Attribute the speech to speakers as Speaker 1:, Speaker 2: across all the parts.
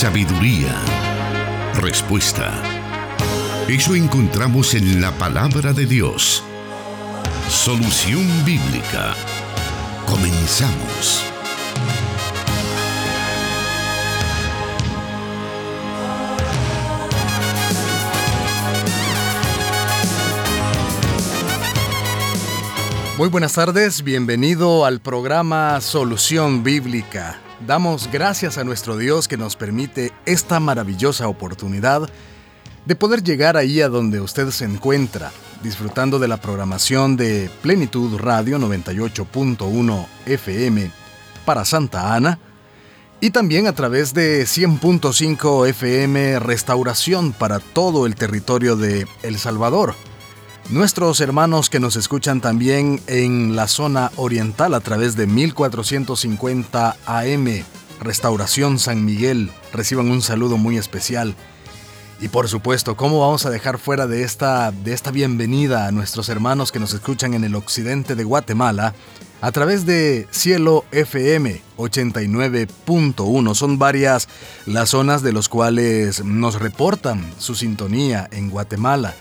Speaker 1: sabiduría, respuesta. Eso encontramos en la palabra de Dios. Solución bíblica. Comenzamos.
Speaker 2: Muy buenas tardes, bienvenido al programa Solución Bíblica. Damos gracias a nuestro Dios que nos permite esta maravillosa oportunidad de poder llegar ahí a donde usted se encuentra, disfrutando de la programación de Plenitud Radio 98.1 FM para Santa Ana y también a través de 100.5 FM Restauración para todo el territorio de El Salvador. Nuestros hermanos que nos escuchan también en la zona oriental a través de 1450 AM, Restauración San Miguel, reciban un saludo muy especial. Y por supuesto, ¿cómo vamos a dejar fuera de esta, de esta bienvenida a nuestros hermanos que nos escuchan en el occidente de Guatemala a través de Cielo FM 89.1? Son varias las zonas de las cuales nos reportan su sintonía en Guatemala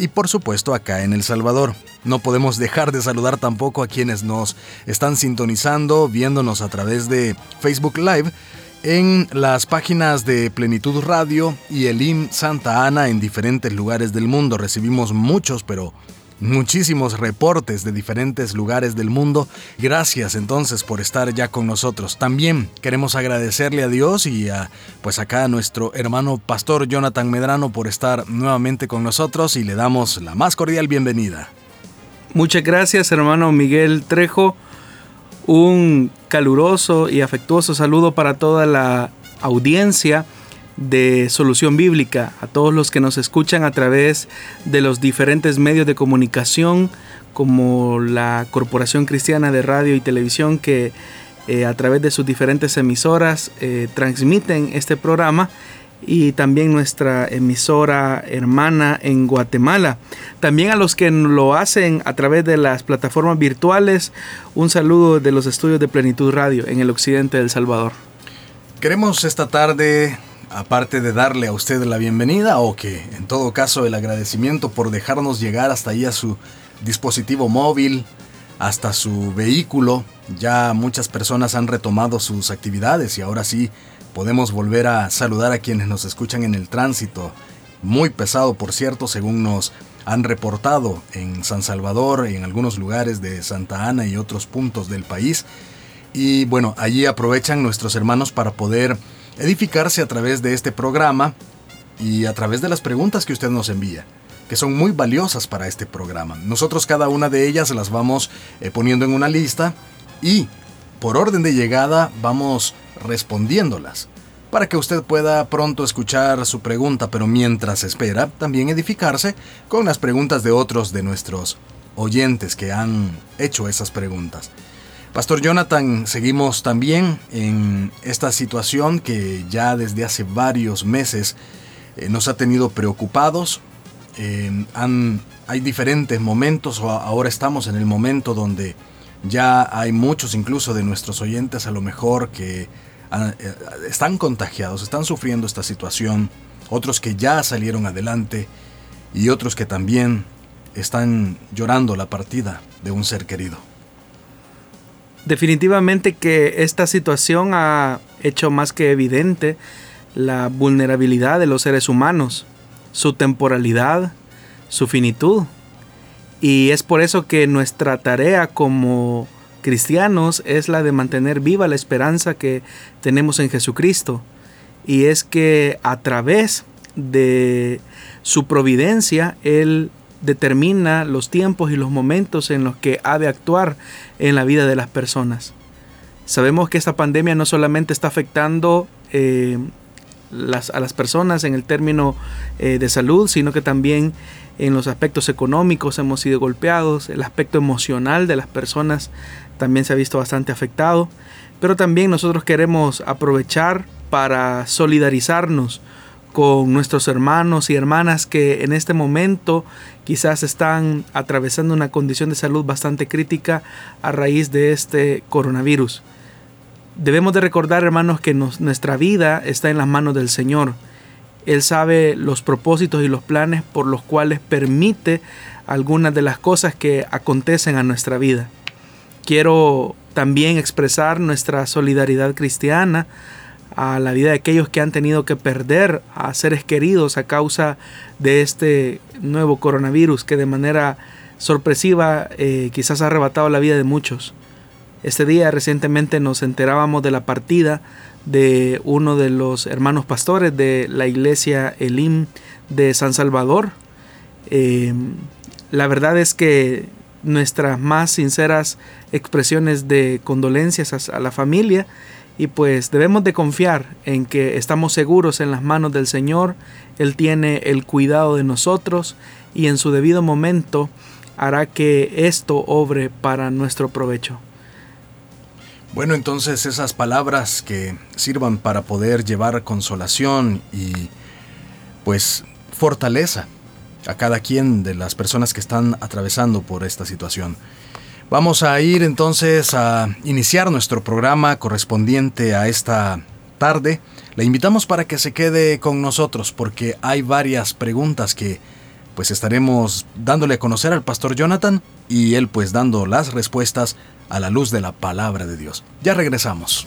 Speaker 2: y por supuesto acá en El Salvador. No podemos dejar de saludar tampoco a quienes nos están sintonizando, viéndonos a través de Facebook Live en las páginas de Plenitud Radio y el IM Santa Ana en diferentes lugares del mundo. Recibimos muchos, pero muchísimos reportes de diferentes lugares del mundo. Gracias entonces por estar ya con nosotros. También queremos agradecerle a Dios y a pues acá a nuestro hermano pastor Jonathan Medrano por estar nuevamente con nosotros y le damos la más cordial bienvenida.
Speaker 3: Muchas gracias hermano Miguel Trejo. Un caluroso y afectuoso saludo para toda la audiencia de Solución Bíblica, a todos los que nos escuchan a través de los diferentes medios de comunicación, como la Corporación Cristiana de Radio y Televisión, que eh, a través de sus diferentes emisoras eh, transmiten este programa y también nuestra emisora hermana en Guatemala. También a los que lo hacen a través de las plataformas virtuales, un saludo de los estudios de Plenitud Radio en el occidente del Salvador.
Speaker 2: Queremos esta tarde aparte de darle a usted la bienvenida o que en todo caso el agradecimiento por dejarnos llegar hasta ahí a su dispositivo móvil, hasta su vehículo, ya muchas personas han retomado sus actividades y ahora sí podemos volver a saludar a quienes nos escuchan en el tránsito. Muy pesado, por cierto, según nos han reportado en San Salvador en algunos lugares de Santa Ana y otros puntos del país. Y bueno, allí aprovechan nuestros hermanos para poder edificarse a través de este programa y a través de las preguntas que usted nos envía, que son muy valiosas para este programa. Nosotros cada una de ellas las vamos eh, poniendo en una lista y por orden de llegada vamos respondiéndolas para que usted pueda pronto escuchar su pregunta, pero mientras espera, también edificarse con las preguntas de otros de nuestros oyentes que han hecho esas preguntas. Pastor Jonathan, seguimos también en esta situación que ya desde hace varios meses eh, nos ha tenido preocupados. Eh, hay diferentes momentos, ahora estamos en el momento donde ya hay muchos incluso de nuestros oyentes a lo mejor que ah, eh, están contagiados, están sufriendo esta situación, otros que ya salieron adelante y otros que también están llorando la partida de un ser querido.
Speaker 3: Definitivamente que esta situación ha hecho más que evidente la vulnerabilidad de los seres humanos, su temporalidad, su finitud. Y es por eso que nuestra tarea como cristianos es la de mantener viva la esperanza que tenemos en Jesucristo. Y es que a través de su providencia Él determina los tiempos y los momentos en los que ha de actuar en la vida de las personas. Sabemos que esta pandemia no solamente está afectando eh, a las personas en el término eh, de salud, sino que también en los aspectos económicos hemos sido golpeados, el aspecto emocional de las personas también se ha visto bastante afectado, pero también nosotros queremos aprovechar para solidarizarnos con nuestros hermanos y hermanas que en este momento quizás están atravesando una condición de salud bastante crítica a raíz de este coronavirus. Debemos de recordar, hermanos, que nuestra vida está en las manos del Señor. Él sabe los propósitos y los planes por los cuales permite algunas de las cosas que acontecen a nuestra vida. Quiero también expresar nuestra solidaridad cristiana a la vida de aquellos que han tenido que perder a seres queridos a causa de este nuevo coronavirus que de manera sorpresiva eh, quizás ha arrebatado la vida de muchos. Este día recientemente nos enterábamos de la partida de uno de los hermanos pastores de la iglesia Elim de San Salvador. Eh, la verdad es que nuestras más sinceras expresiones de condolencias a la familia y pues debemos de confiar en que estamos seguros en las manos del Señor, Él tiene el cuidado de nosotros y en su debido momento hará que esto obre para nuestro provecho.
Speaker 2: Bueno, entonces esas palabras que sirvan para poder llevar consolación y pues fortaleza a cada quien de las personas que están atravesando por esta situación. Vamos a ir entonces a iniciar nuestro programa correspondiente a esta tarde. Le invitamos para que se quede con nosotros porque hay varias preguntas que pues estaremos dándole a conocer al pastor Jonathan y él pues dando las respuestas a la luz de la palabra de Dios. Ya regresamos.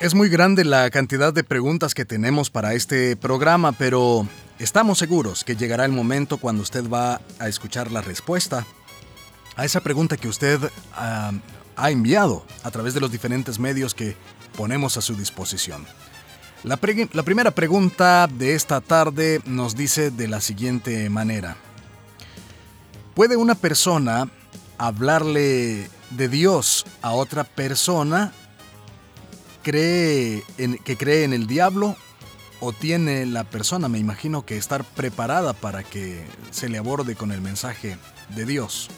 Speaker 2: Es muy grande la cantidad de preguntas que tenemos para este programa, pero estamos seguros que llegará el momento cuando usted va a escuchar la respuesta a esa pregunta que usted ah, ha enviado a través de los diferentes medios que ponemos a su disposición. La, la primera pregunta de esta tarde nos dice de la siguiente manera. ¿Puede una persona hablarle de Dios a otra persona cree en, que cree en el diablo o tiene la persona, me imagino, que estar preparada para que se le aborde con el mensaje de Dios?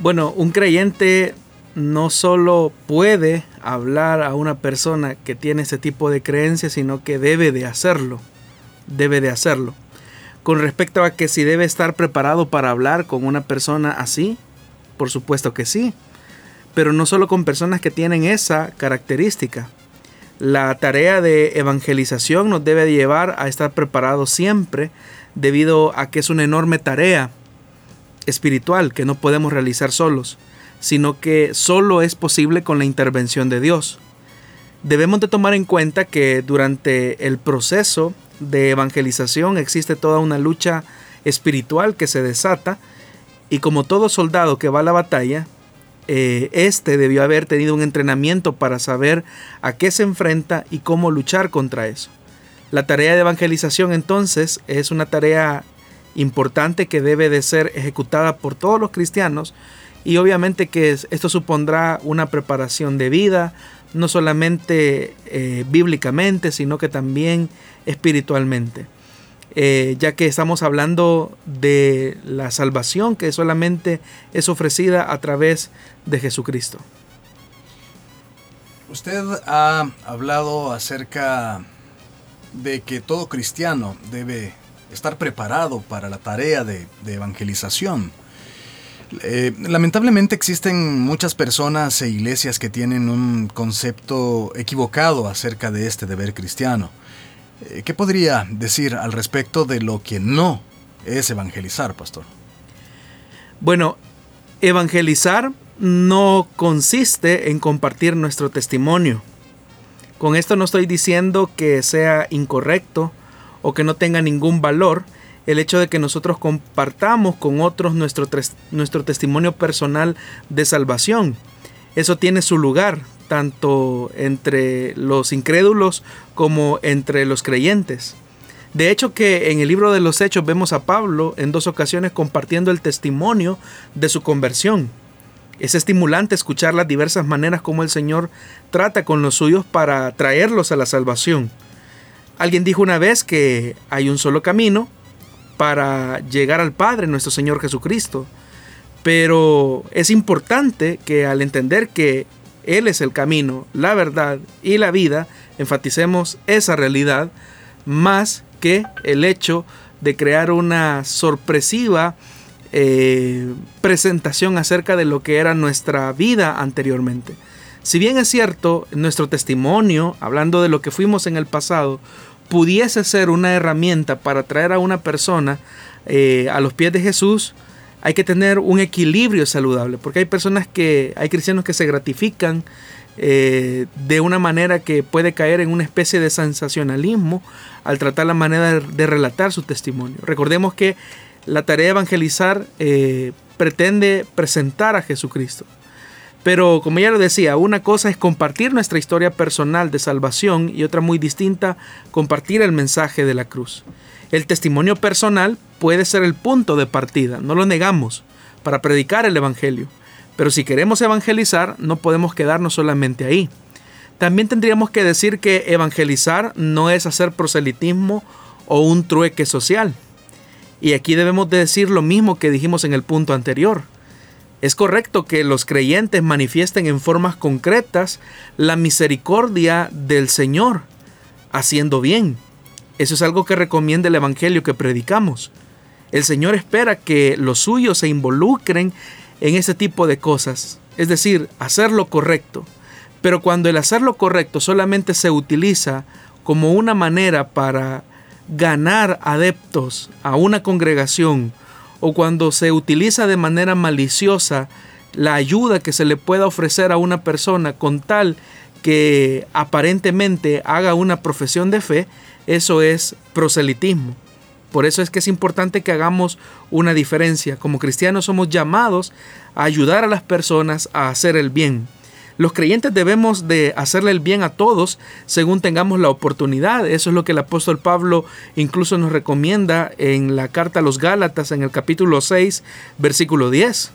Speaker 3: Bueno, un creyente no solo puede hablar a una persona que tiene ese tipo de creencias, sino que debe de hacerlo. Debe de hacerlo. Con respecto a que si debe estar preparado para hablar con una persona así, por supuesto que sí pero no solo con personas que tienen esa característica. La tarea de evangelización nos debe llevar a estar preparados siempre debido a que es una enorme tarea espiritual que no podemos realizar solos, sino que solo es posible con la intervención de Dios. Debemos de tomar en cuenta que durante el proceso de evangelización existe toda una lucha espiritual que se desata y como todo soldado que va a la batalla, eh, este debió haber tenido un entrenamiento para saber a qué se enfrenta y cómo luchar contra eso. La tarea de evangelización entonces es una tarea importante que debe de ser ejecutada por todos los cristianos y obviamente que esto supondrá una preparación de vida, no solamente eh, bíblicamente, sino que también espiritualmente. Eh, ya que estamos hablando de la salvación que solamente es ofrecida a través de Jesucristo.
Speaker 2: Usted ha hablado acerca de que todo cristiano debe estar preparado para la tarea de, evangelización. Eh, lamentablemente existen muchas personas e iglesias que tienen un concepto equivocado acerca de este deber cristiano. Eh, ¿Qué podría decir al respecto de lo que no es evangelizar, pastor?
Speaker 3: Bueno, evangelizar no consiste en compartir nuestro testimonio. Con esto no estoy diciendo que sea incorrecto o que no tenga ningún valor el hecho de que nosotros compartamos con otros nuestro, nuestro testimonio personal de salvación. Eso tiene su lugar, tanto entre los incrédulos como entre los creyentes. De hecho que en el libro de los Hechos vemos a Pablo en dos ocasiones compartiendo el testimonio de su conversión. Es estimulante escuchar las diversas maneras como el Señor trata con los suyos para traerlos a la salvación. Alguien dijo una vez que hay un solo camino para llegar al Padre, nuestro Señor Jesucristo. Pero es importante que al entender que Él es el camino, la verdad y la vida, enfaticemos esa realidad más que el hecho de crear una sorpresiva eh, presentación acerca de lo que era nuestra vida anteriormente. Si bien es cierto, nuestro testimonio, hablando de lo que fuimos en el pasado, pudiese ser una herramienta para traer a una persona eh, a los pies de Jesús, hay que tener un equilibrio saludable, porque hay personas que, hay cristianos que se gratifican eh, de una manera que puede caer en una especie de sensacionalismo al tratar la manera de, relatar su testimonio. Recordemos que la tarea de evangelizar eh, pretende presentar a Jesucristo. Pero como ya lo decía, una cosa es compartir nuestra historia personal de salvación y otra muy distinta, compartir el mensaje de la cruz. El testimonio personal puede ser el punto de partida, no lo negamos, para predicar el Evangelio. Pero si queremos evangelizar, no podemos quedarnos solamente ahí. También tendríamos que decir que evangelizar no es hacer proselitismo o un trueque social. Y aquí debemos decir lo mismo que dijimos en el punto anterior. Es correcto que los creyentes manifiesten en formas concretas la misericordia del Señor, haciendo bien. Eso es algo que recomienda el Evangelio que predicamos. El Señor espera que los suyos se involucren en ese tipo de cosas, es decir, hacer lo correcto. Pero cuando el hacer lo correcto solamente se utiliza como una manera para ganar adeptos a una congregación o cuando se utiliza de manera maliciosa la ayuda que se le pueda ofrecer a una persona con tal que aparentemente haga una profesión de fe, eso es proselitismo. Por eso es que es importante que hagamos una diferencia. Como cristianos somos llamados a ayudar a las personas a hacer el bien. Los creyentes debemos de hacerle el bien a todos según tengamos la oportunidad. Eso es lo que el apóstol Pablo incluso nos recomienda en la carta a los Gálatas en el capítulo 6, versículo 10.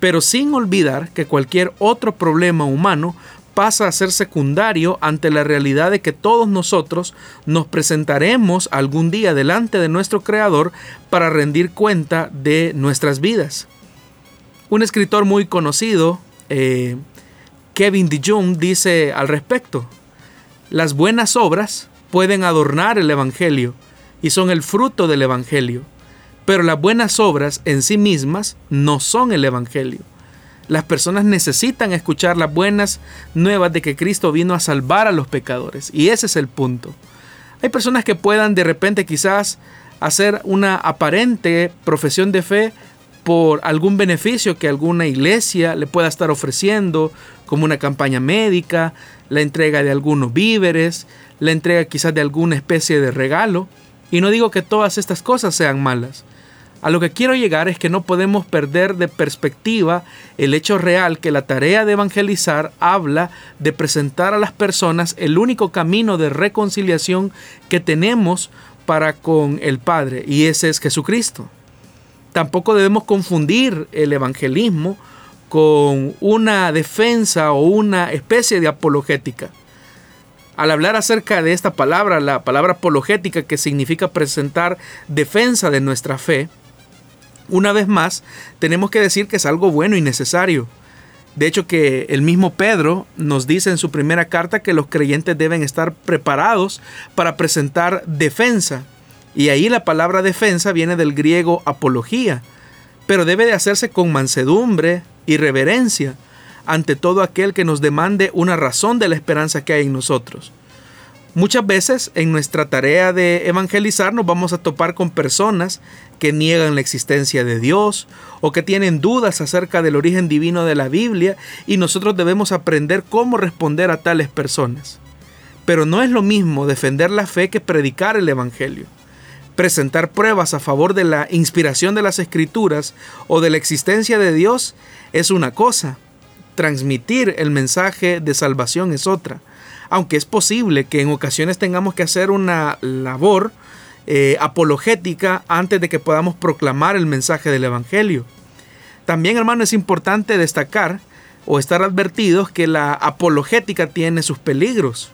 Speaker 3: Pero sin olvidar que cualquier otro problema humano pasa a ser secundario ante la realidad de que todos nosotros nos presentaremos algún día delante de nuestro Creador para rendir cuenta de nuestras vidas. Un escritor muy conocido, eh, Kevin DeJong, dice al respecto, las buenas obras pueden adornar el Evangelio y son el fruto del Evangelio, pero las buenas obras en sí mismas no son el Evangelio. Las personas necesitan escuchar las buenas nuevas de que Cristo vino a salvar a los pecadores. Y ese es el punto. Hay personas que puedan de repente quizás hacer una aparente profesión de fe por algún beneficio que alguna iglesia le pueda estar ofreciendo, como una campaña médica, la entrega de algunos víveres, la entrega quizás de alguna especie de regalo. Y no digo que todas estas cosas sean malas, a lo que quiero llegar es que no podemos perder de perspectiva el hecho real que la tarea de evangelizar habla de presentar a las personas el único camino de reconciliación que tenemos para con el Padre, y ese es Jesucristo. Tampoco debemos confundir el evangelismo con una defensa o una especie de apologética. Al hablar acerca de esta palabra, la palabra apologética que significa presentar defensa de nuestra fe, una vez más, tenemos que decir que es algo bueno y necesario. De hecho, que el mismo Pedro nos dice en su primera carta que los creyentes deben estar preparados para presentar defensa. Y ahí la palabra defensa viene del griego apología, pero debe de hacerse con mansedumbre y reverencia ante todo aquel que nos demande una razón de la esperanza que hay en nosotros. Muchas veces en nuestra tarea de evangelizar nos vamos a topar con personas que niegan la existencia de Dios o que tienen dudas acerca del origen divino de la Biblia y nosotros debemos aprender cómo responder a tales personas. Pero no es lo mismo defender la fe que predicar el Evangelio. Presentar pruebas a favor de la inspiración de las escrituras o de la existencia de Dios es una cosa, transmitir el mensaje de salvación es otra. Aunque es posible que en ocasiones tengamos que hacer una labor eh, apologética antes de que podamos proclamar el mensaje del Evangelio. También, hermano, es importante destacar o estar advertidos que la apologética tiene sus peligros.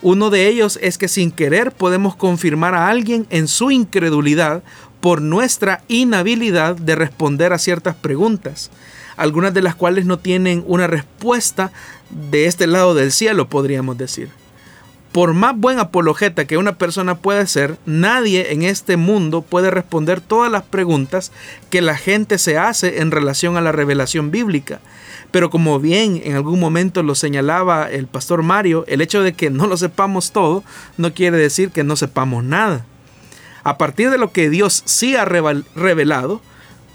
Speaker 3: Uno de ellos es que sin querer podemos confirmar a alguien en su incredulidad por nuestra inhabilidad de responder a ciertas preguntas, algunas de las cuales no tienen una respuesta de este lado del cielo, podríamos decir. Por más buen apologeta que una persona pueda ser, nadie en este mundo puede responder todas las preguntas que la gente se hace en relación a la revelación bíblica. Pero como bien en algún momento lo señalaba el pastor Mario, el hecho de que no lo sepamos todo no quiere decir que no sepamos nada. A partir de lo que Dios sí ha revelado,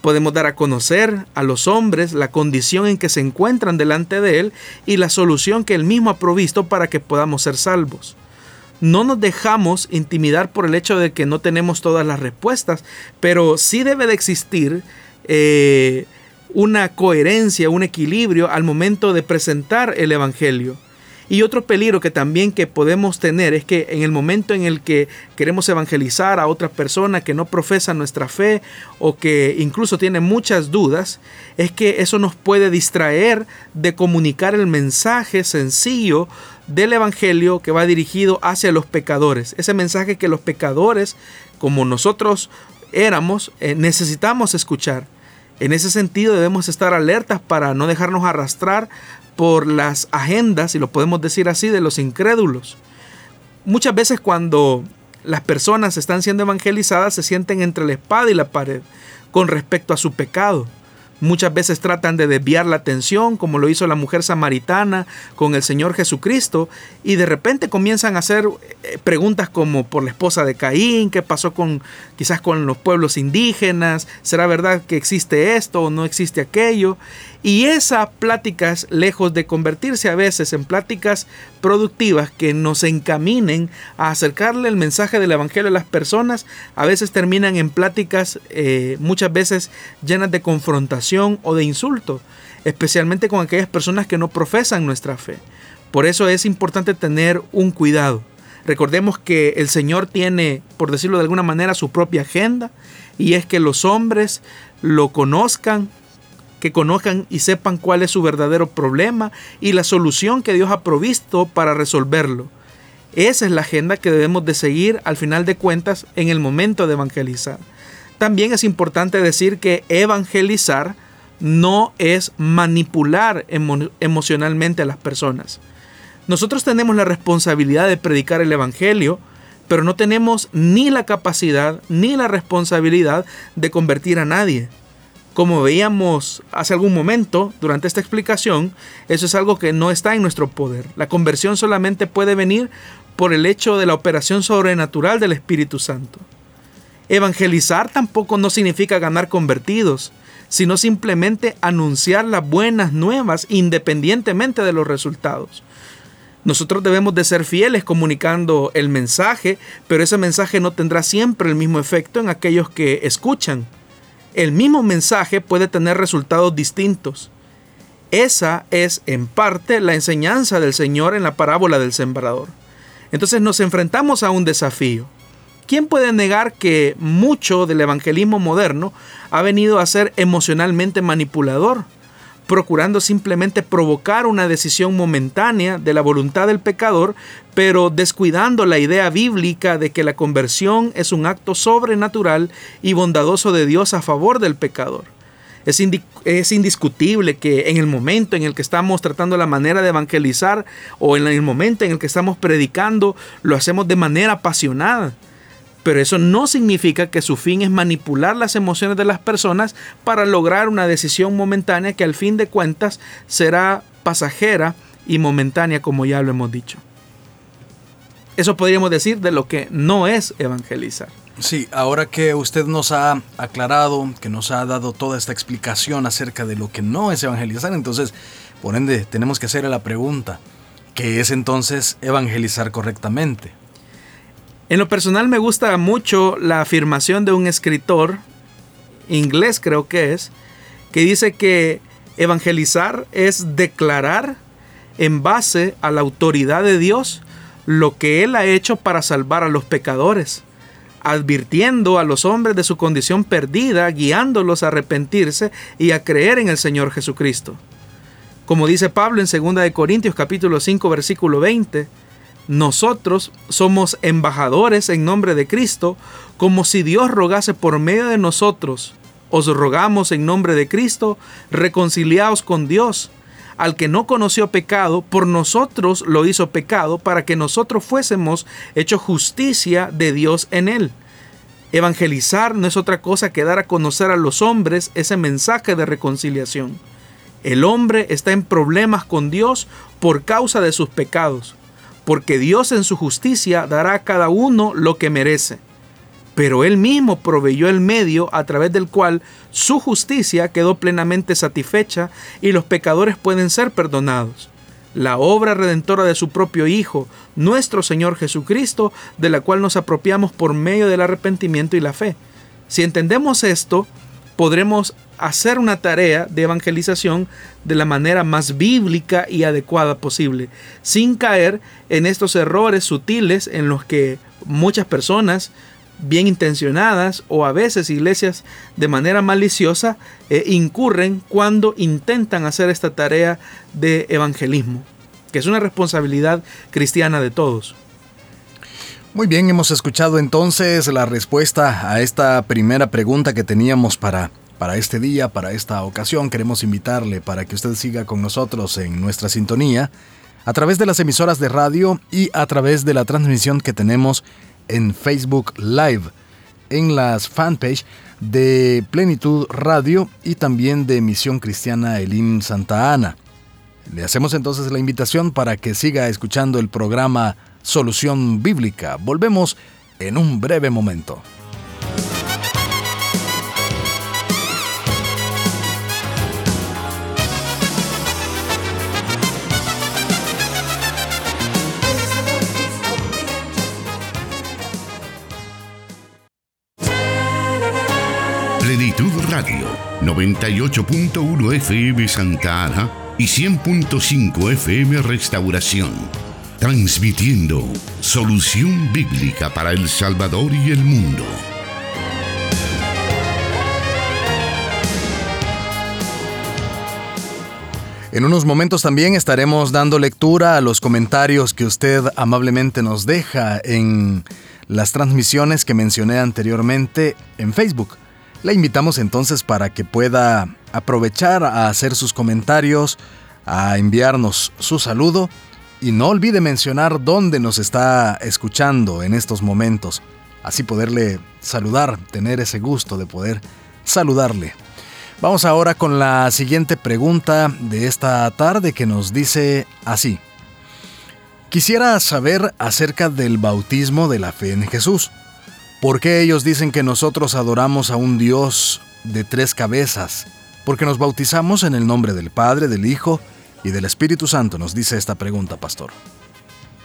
Speaker 3: podemos dar a conocer a los hombres la condición en que se encuentran delante de Él y la solución que Él mismo ha provisto para que podamos ser salvos. No nos dejamos intimidar por el hecho de que no tenemos todas las respuestas, pero sí debe de existir eh, una coherencia, un equilibrio al momento de presentar el Evangelio. Y otro peligro que también que podemos tener es que en el momento en el que queremos evangelizar a otra persona que no profesa nuestra fe o que incluso tiene muchas dudas, es que eso nos puede distraer de comunicar el mensaje sencillo del Evangelio que va dirigido hacia los pecadores. Ese mensaje que los pecadores, como nosotros éramos, eh, necesitamos escuchar. En ese sentido debemos estar alertas para no dejarnos arrastrar por las agendas, si lo podemos decir así, de los incrédulos. Muchas veces cuando las personas están siendo evangelizadas se sienten entre la espada y la pared con respecto a su pecado. Muchas veces tratan de desviar la atención, como lo hizo la mujer samaritana con el Señor Jesucristo, y de repente comienzan a hacer eh, preguntas como por la esposa de Caín, qué pasó con quizás con los pueblos indígenas, será verdad que existe esto o no existe aquello, y esas pláticas, lejos de convertirse a veces en pláticas productivas que nos encaminen a acercarle el mensaje del Evangelio a las personas, a veces terminan en pláticas eh, muchas veces llenas de confrontación o de insulto, especialmente con aquellas personas que no profesan nuestra fe. Por eso es importante tener un cuidado. Recordemos que el Señor tiene, por decirlo de alguna manera, su propia agenda y es que los hombres lo conozcan, que conozcan y sepan cuál es su verdadero problema y la solución que Dios ha provisto para resolverlo. Esa es la agenda que debemos de seguir al final de cuentas en el momento de evangelizar. También es importante decir que evangelizar no es manipular emocionalmente a las personas. Nosotros tenemos la responsabilidad de predicar el Evangelio, pero no tenemos ni la capacidad ni la responsabilidad de convertir a nadie. Como veíamos hace algún momento durante esta explicación, eso es algo que no está en nuestro poder. La conversión solamente puede venir por el hecho de la operación sobrenatural del Espíritu Santo. Evangelizar tampoco no significa ganar convertidos, sino simplemente anunciar las buenas nuevas independientemente de los resultados. Nosotros debemos de ser fieles comunicando el mensaje, pero ese mensaje no tendrá siempre el mismo efecto en aquellos que escuchan el mismo mensaje puede tener resultados distintos. Esa es en parte la enseñanza del Señor en la parábola del sembrador. Entonces nos enfrentamos a un desafío. ¿Quién puede negar que mucho del evangelismo moderno ha venido a ser emocionalmente manipulador? Procurando simplemente provocar una decisión momentánea de la voluntad del pecador, pero descuidando la idea bíblica de que la conversión es un acto sobrenatural y bondadoso de Dios a favor del pecador. Es, indiscutible que en el momento en el que estamos tratando la manera de evangelizar o en el momento en el que estamos predicando, lo hacemos de manera apasionada. Pero eso no significa que su fin es manipular las emociones de las personas para lograr una decisión momentánea que al fin de cuentas será pasajera y momentánea como ya lo hemos dicho. Eso podríamos decir de lo que no es evangelizar.
Speaker 2: Sí, ahora que usted nos ha aclarado, que nos ha dado toda esta explicación acerca de lo que no es evangelizar, entonces, por ende, tenemos que hacerle la pregunta, ¿qué es entonces evangelizar correctamente?
Speaker 3: En lo personal me gusta mucho la afirmación de un escritor, inglés creo que es, que dice que Evangelizar es declarar en base a la autoridad de Dios lo que Él ha hecho para salvar a los pecadores, advirtiendo a los hombres de su condición perdida, guiándolos a arrepentirse y a creer en el Señor Jesucristo. Como dice Pablo en 2 Corintios capítulo 5 versículo 20, nosotros somos embajadores en nombre de Cristo, como si Dios rogase por medio de nosotros. Os rogamos en nombre de Cristo, reconciliaos con Dios. Al que no conoció pecado, por nosotros lo hizo pecado, para que nosotros fuésemos hecho justicia de Dios en él. Evangelizar no es otra cosa que dar a conocer a los hombres ese mensaje de reconciliación. El hombre está en problemas con Dios por causa de sus pecados porque Dios en su justicia dará a cada uno lo que merece. Pero Él mismo proveyó el medio a través del cual su justicia quedó plenamente satisfecha y los pecadores pueden ser perdonados. La obra redentora de su propio Hijo, nuestro Señor Jesucristo, de la cual nos apropiamos por medio del arrepentimiento y la fe. Si entendemos esto, podremos hacer una tarea de evangelización de la manera más bíblica y adecuada posible, sin caer en estos errores sutiles en los que muchas personas bien intencionadas o a veces iglesias de manera maliciosa eh, incurren cuando intentan hacer esta tarea de evangelismo, que es una responsabilidad cristiana de todos.
Speaker 2: Muy bien, hemos escuchado entonces la respuesta a esta primera pregunta que teníamos para para este día, para esta ocasión, queremos invitarle para que usted siga con nosotros en nuestra sintonía a través de las emisoras de radio y a través de la transmisión que tenemos en Facebook Live, en las fanpage de Plenitud Radio y también de Misión Cristiana Elim Santa Ana. Le hacemos entonces la invitación para que siga escuchando el programa Solución Bíblica. Volvemos en un breve momento.
Speaker 1: Plenitud Radio, 98.1 FM Santa Ana y 100.5 FM Restauración. Transmitiendo solución bíblica para El Salvador y el mundo.
Speaker 2: En unos momentos también estaremos dando lectura a los comentarios que usted amablemente nos deja en las transmisiones que mencioné anteriormente en Facebook. La invitamos entonces para que pueda aprovechar a hacer sus comentarios, a enviarnos su saludo y no olvide mencionar dónde nos está escuchando en estos momentos. Así poderle saludar, tener ese gusto de poder saludarle. Vamos ahora con la siguiente pregunta de esta tarde que nos dice así. Quisiera saber acerca del bautismo de la fe en Jesús. ¿Por qué ellos dicen que nosotros adoramos a un Dios de tres cabezas? Porque nos bautizamos en el nombre del Padre, del Hijo y del Espíritu Santo, nos dice esta pregunta, pastor.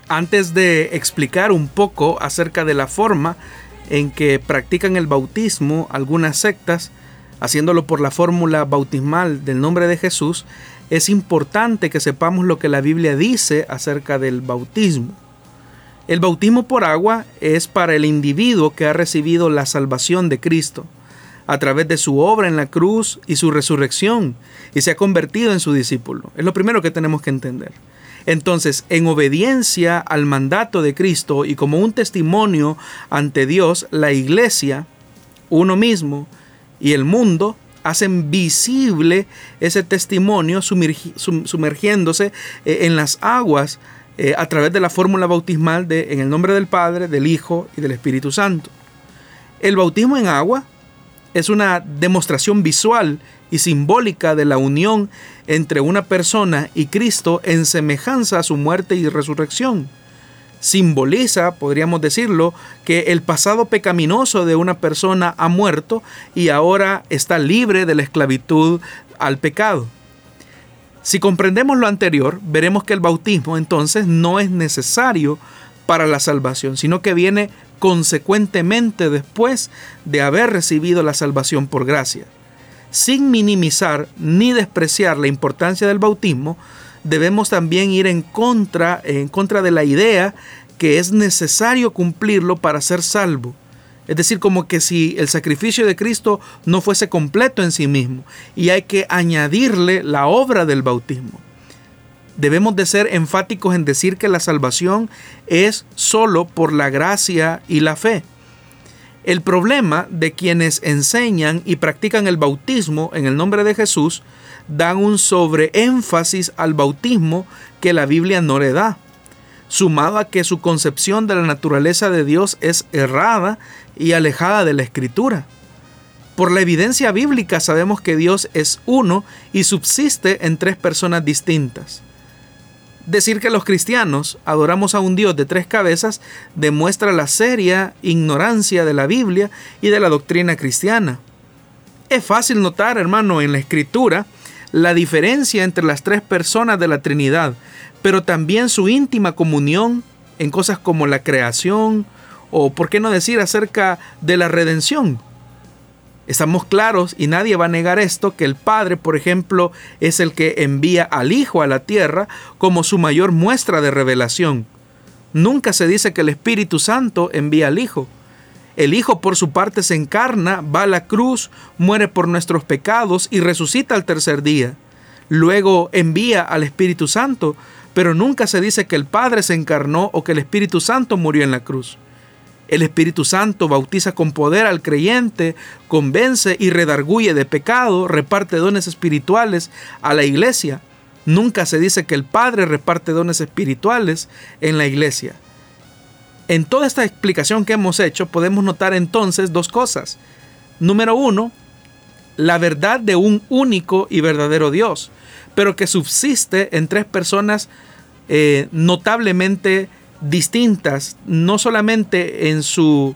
Speaker 3: Antes de explicar un poco acerca de la forma en que practican el bautismo algunas sectas, haciéndolo por la fórmula bautismal del nombre de Jesús, es importante que sepamos lo que la Biblia dice acerca del bautismo. El bautismo por agua es para el individuo que ha recibido la salvación de Cristo a través de su obra en la cruz y su resurrección y se ha convertido en su discípulo. Es lo primero que tenemos que entender. Entonces, en obediencia al mandato de Cristo y como un testimonio ante Dios, la iglesia, uno mismo y el mundo hacen visible ese testimonio sumergiéndose eh, en las aguas eh, a través de la fórmula bautismal de en el nombre del Padre, del Hijo y del Espíritu Santo. El bautismo en agua es una demostración visual y simbólica de la unión entre una persona y Cristo en semejanza a su muerte y resurrección. Simboliza, podríamos decirlo, que el pasado pecaminoso de una persona ha muerto y ahora está libre de la esclavitud al pecado. Si comprendemos lo anterior, veremos que el bautismo entonces no es necesario para la salvación, sino que viene consecuentemente después de haber recibido la salvación por gracia. sin minimizar ni despreciar la importancia del bautismo, debemos también ir en contra, en contra de la idea que es necesario cumplirlo para ser salvo. Es decir, como que si el sacrificio de Cristo no fuese completo en sí mismo y hay que añadirle la obra del bautismo. Debemos de ser enfáticos en decir que la salvación es solo por la gracia y la fe. El problema de quienes enseñan y practican el bautismo en el nombre de Jesús dan un sobreénfasis al bautismo que la Biblia no le da, sumado a que su concepción de la naturaleza de Dios es errada y alejada de la escritura. Por la evidencia bíblica sabemos que Dios es uno y subsiste en tres personas distintas. Decir que los cristianos adoramos a un Dios de tres cabezas demuestra la seria ignorancia de la Biblia y de la doctrina cristiana. Es fácil notar, hermano, en la escritura la diferencia entre las tres personas de la Trinidad, pero también su íntima comunión en cosas como la creación o, por qué no decir, acerca de la redención. Estamos claros y nadie va a negar esto, que el Padre, por ejemplo, es el que envía al Hijo a la tierra como su mayor muestra de revelación. Nunca se dice que el Espíritu Santo envía al Hijo. El Hijo por su parte se encarna, va a la cruz, muere por nuestros pecados y resucita al tercer día. Luego envía al Espíritu Santo, pero nunca se dice que el Padre se encarnó o que el Espíritu Santo murió en la cruz. El Espíritu Santo bautiza con poder al creyente, convence y redarguye de pecado, reparte dones espirituales a la iglesia. Nunca se dice que el Padre reparte dones espirituales en la iglesia. En toda esta explicación que hemos hecho podemos notar entonces dos cosas. Número uno, la verdad de un único y verdadero Dios, pero que subsiste en tres personas eh, notablemente distintas, no solamente en, su,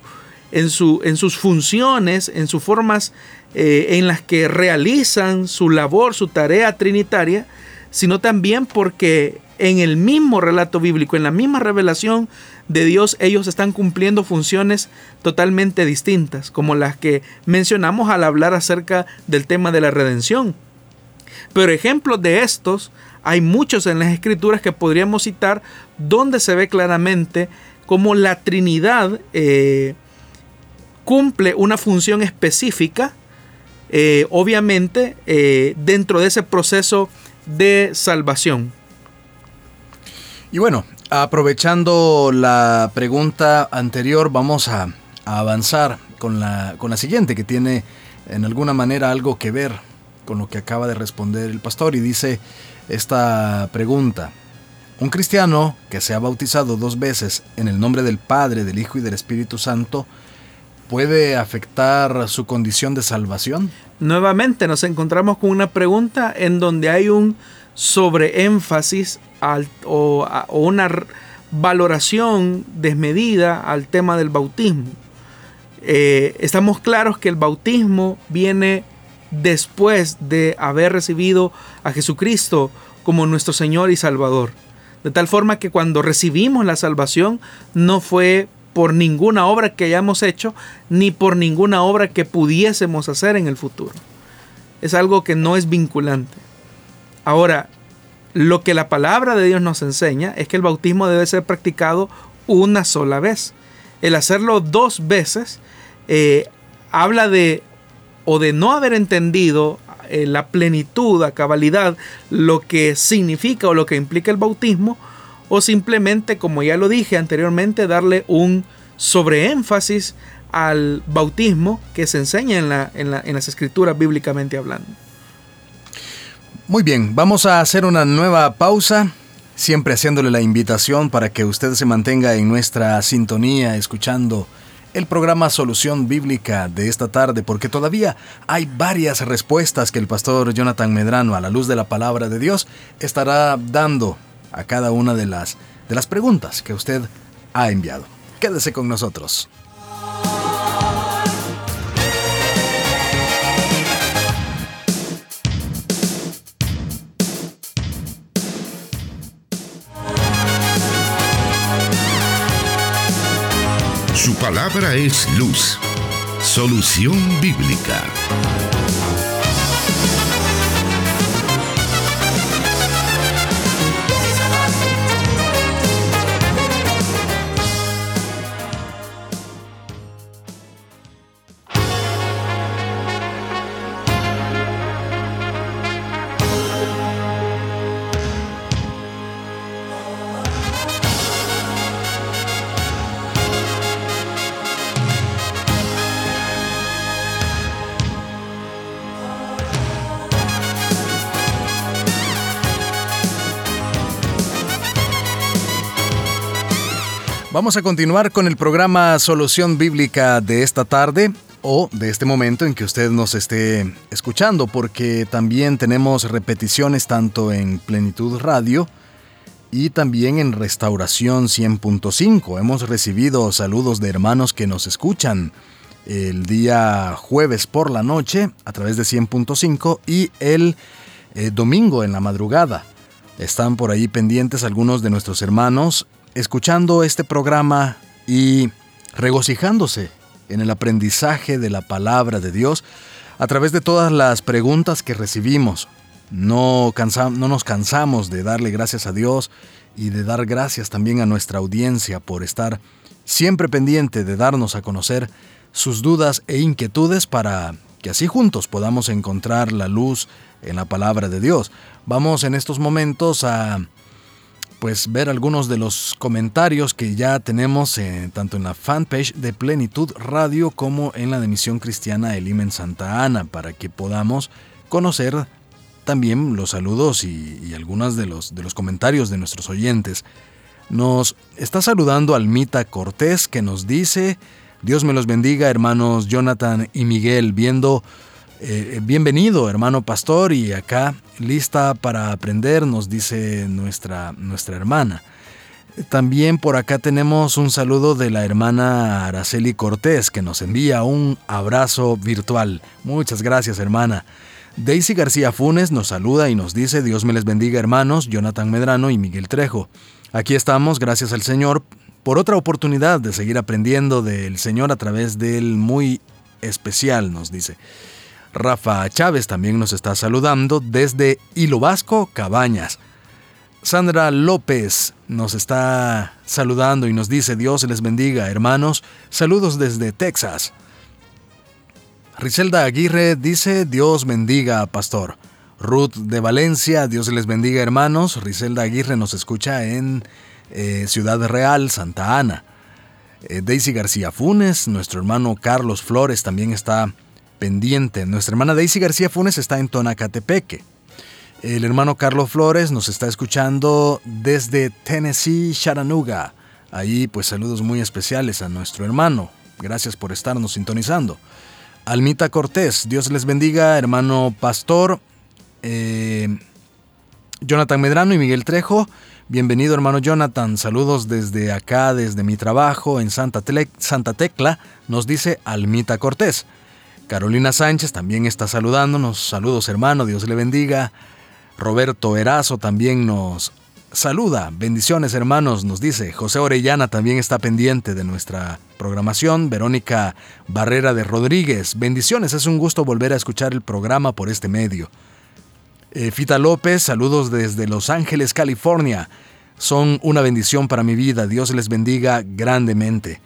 Speaker 3: en, su, en sus funciones, en sus formas eh, en las que realizan su labor, su tarea trinitaria, sino también porque en el mismo relato bíblico, en la misma revelación de Dios, ellos están cumpliendo funciones totalmente distintas, como las que mencionamos al hablar acerca del tema de la redención. Pero ejemplos de estos hay muchos en las escrituras que podríamos citar donde se ve claramente cómo la Trinidad eh, cumple una función específica, eh, obviamente, eh, dentro de ese proceso de salvación.
Speaker 2: Y bueno, aprovechando la pregunta anterior, vamos a, a avanzar con la, con la siguiente, que tiene en alguna manera algo que ver con lo que acaba de responder el pastor y dice, esta pregunta. Un cristiano que se ha bautizado dos veces en el nombre del Padre, del Hijo y del Espíritu Santo, ¿puede afectar su condición de salvación?
Speaker 3: Nuevamente nos encontramos con una pregunta en donde hay un sobreénfasis o, o una valoración desmedida al tema del bautismo. Eh, estamos claros que el bautismo viene después de haber recibido a Jesucristo como nuestro Señor y Salvador. De tal forma que cuando recibimos la salvación no fue por ninguna obra que hayamos hecho, ni por ninguna obra que pudiésemos hacer en el futuro. Es algo que no es vinculante. Ahora, lo que la palabra de Dios nos enseña es que el bautismo debe ser practicado una sola vez. El hacerlo dos veces eh, habla de o de no haber entendido eh, la plenitud, a cabalidad, lo que significa o lo que implica el bautismo, o simplemente, como ya lo dije anteriormente, darle un sobreénfasis al bautismo que se enseña en, la, en, en las escrituras bíblicamente hablando.
Speaker 2: Muy bien, vamos a hacer una nueva pausa siempre haciéndole la invitación para que usted se mantenga en nuestra sintonía, escuchando el programa Solución Bíblica de esta tarde, porque todavía hay varias respuestas que el pastor Jonathan Medrano, a la luz de la palabra de Dios, estará dando a cada una de las, de las preguntas que usted ha enviado. Quédese con nosotros.
Speaker 1: Su palabra es luz. Solución bíblica.
Speaker 2: Vamos a continuar con el programa Solución Bíblica de esta tarde o de este momento en que usted nos esté escuchando, porque también tenemos repeticiones tanto en Plenitud Radio y también en Restauración 100.5. Hemos recibido saludos de hermanos que nos escuchan el día jueves por la noche a través de 100.5 y el eh, domingo en la madrugada. Están por ahí pendientes algunos de nuestros hermanos escuchando este programa y regocijándose en el aprendizaje de la palabra de Dios a través de todas las preguntas que recibimos. No, no nos cansamos de darle gracias a Dios y de dar gracias también a nuestra audiencia por estar siempre pendiente de darnos a conocer sus dudas e inquietudes para que así juntos podamos encontrar la luz en la palabra de Dios. Vamos en estos momentos a pues ver algunos de los comentarios que ya tenemos eh, tanto en la fanpage de Plenitud Radio como en la de Misión Cristiana Elim en Santa Ana para que podamos conocer también los saludos y, y algunos de los, de los comentarios de nuestros oyentes. Nos está saludando Almita Cortés que nos dice, Dios me los bendiga hermanos Jonathan y Miguel, viendo eh, bienvenido, hermano pastor, y acá lista para aprender, nos dice nuestra, nuestra hermana. También por acá tenemos un saludo de la hermana Araceli Cortés, que nos envía un abrazo virtual. Muchas gracias, hermana. Daisy García Funes nos saluda y nos dice, Dios me les bendiga, hermanos, Jonathan Medrano y Miguel Trejo. Aquí estamos, gracias al Señor, por otra oportunidad de seguir aprendiendo del Señor a través del muy especial, nos dice. Rafa Chávez también nos está saludando desde Hilo Vasco, Cabañas. Sandra López nos está saludando y nos dice Dios les bendiga, hermanos. Saludos desde Texas. Riselda Aguirre dice Dios bendiga, pastor. Ruth de Valencia, Dios les bendiga, hermanos. Riselda Aguirre nos escucha en eh, Ciudad Real, Santa Ana. Eh, Daisy García Funes, nuestro hermano Carlos Flores también está pendiente. Nuestra hermana Daisy García Funes está en Tonacatepeque. El hermano Carlos Flores nos está escuchando desde Tennessee, Chattanooga. Ahí pues saludos muy especiales a nuestro hermano. Gracias por estarnos sintonizando. Almita Cortés, Dios les bendiga, hermano pastor. Eh, Jonathan Medrano y Miguel Trejo. Bienvenido hermano Jonathan, saludos desde acá, desde mi trabajo en Santa, Santa Tecla, nos dice Almita Cortés. Carolina Sánchez también está saludándonos. Saludos hermano, Dios le bendiga. Roberto Erazo también nos saluda. Bendiciones hermanos, nos dice. José Orellana también está pendiente de nuestra programación. Verónica Barrera de Rodríguez. Bendiciones, es un gusto volver a escuchar el programa por este medio. Eh, Fita López, saludos desde Los Ángeles, California. Son una bendición para mi vida. Dios les bendiga grandemente.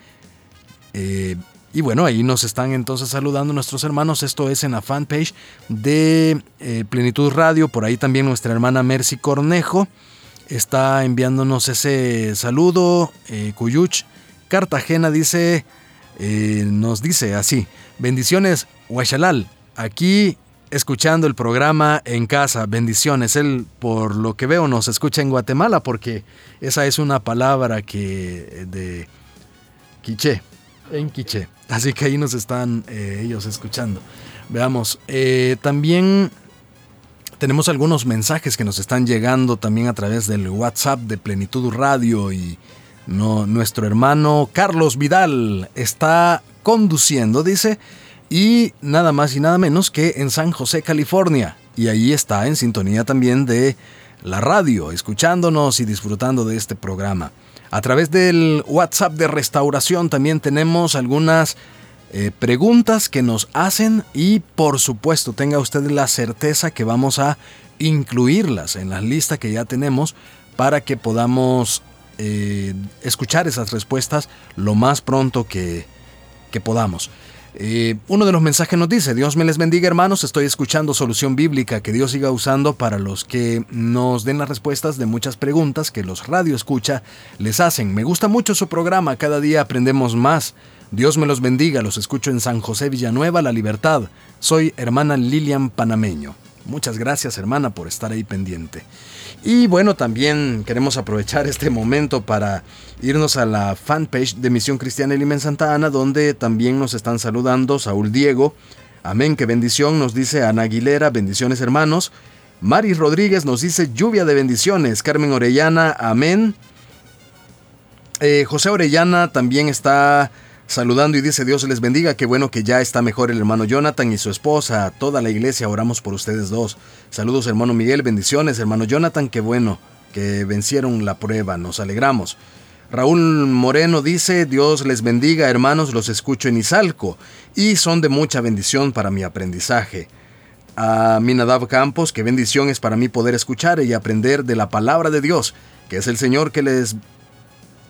Speaker 2: Eh, y bueno, ahí nos están entonces saludando nuestros hermanos. Esto es en la fanpage de eh, Plenitud Radio. Por ahí también nuestra hermana Mercy Cornejo está enviándonos ese saludo. Eh, Cuyuch Cartagena dice, eh, nos dice así, bendiciones, Huachalal, aquí escuchando el programa en casa, bendiciones. Él, por lo que veo, nos escucha en Guatemala porque esa es una palabra que de quiché, en quiché. Así que ahí nos están eh, ellos escuchando. Veamos, eh, también tenemos algunos mensajes que nos están llegando también a través del WhatsApp de Plenitud Radio y nuestro hermano Carlos Vidal está conduciendo, dice, y nada más y nada menos que en San José, California. Y ahí está en sintonía también de la radio, escuchándonos y disfrutando de este programa. A través del WhatsApp de restauración también tenemos algunas eh, preguntas que nos hacen y por supuesto tenga usted la certeza que vamos a incluirlas en la lista que ya tenemos para que podamos eh, escuchar esas respuestas lo más pronto que, que podamos. Eh, uno de los mensajes nos dice, Dios me les bendiga hermanos, estoy escuchando solución bíblica que Dios siga usando para los que nos den las respuestas de muchas preguntas que los radio escucha les hacen. Me gusta mucho su programa, cada día aprendemos más. Dios me los bendiga, los escucho en San José Villanueva, La Libertad. Soy hermana Lilian Panameño. Muchas gracias hermana por estar ahí pendiente. Y bueno, también queremos aprovechar este momento para irnos a la fanpage de Misión Cristiana Elimen Santa Ana, donde también nos están saludando Saúl Diego. Amén, qué bendición, nos dice Ana Aguilera, bendiciones hermanos. Mari Rodríguez nos dice lluvia de bendiciones. Carmen Orellana, amén. Eh, José Orellana también está saludando y dice Dios les bendiga, qué bueno que ya está mejor el hermano Jonathan y su esposa, toda la iglesia, oramos por ustedes dos. Saludos hermano Miguel, bendiciones hermano Jonathan, qué bueno que vencieron la prueba, nos alegramos. Raúl Moreno dice, Dios les bendiga hermanos, los escucho en Izalco y son de mucha bendición para mi aprendizaje. A Minadab Campos, qué bendición es para mí poder escuchar y aprender de la palabra de Dios, que es el Señor que les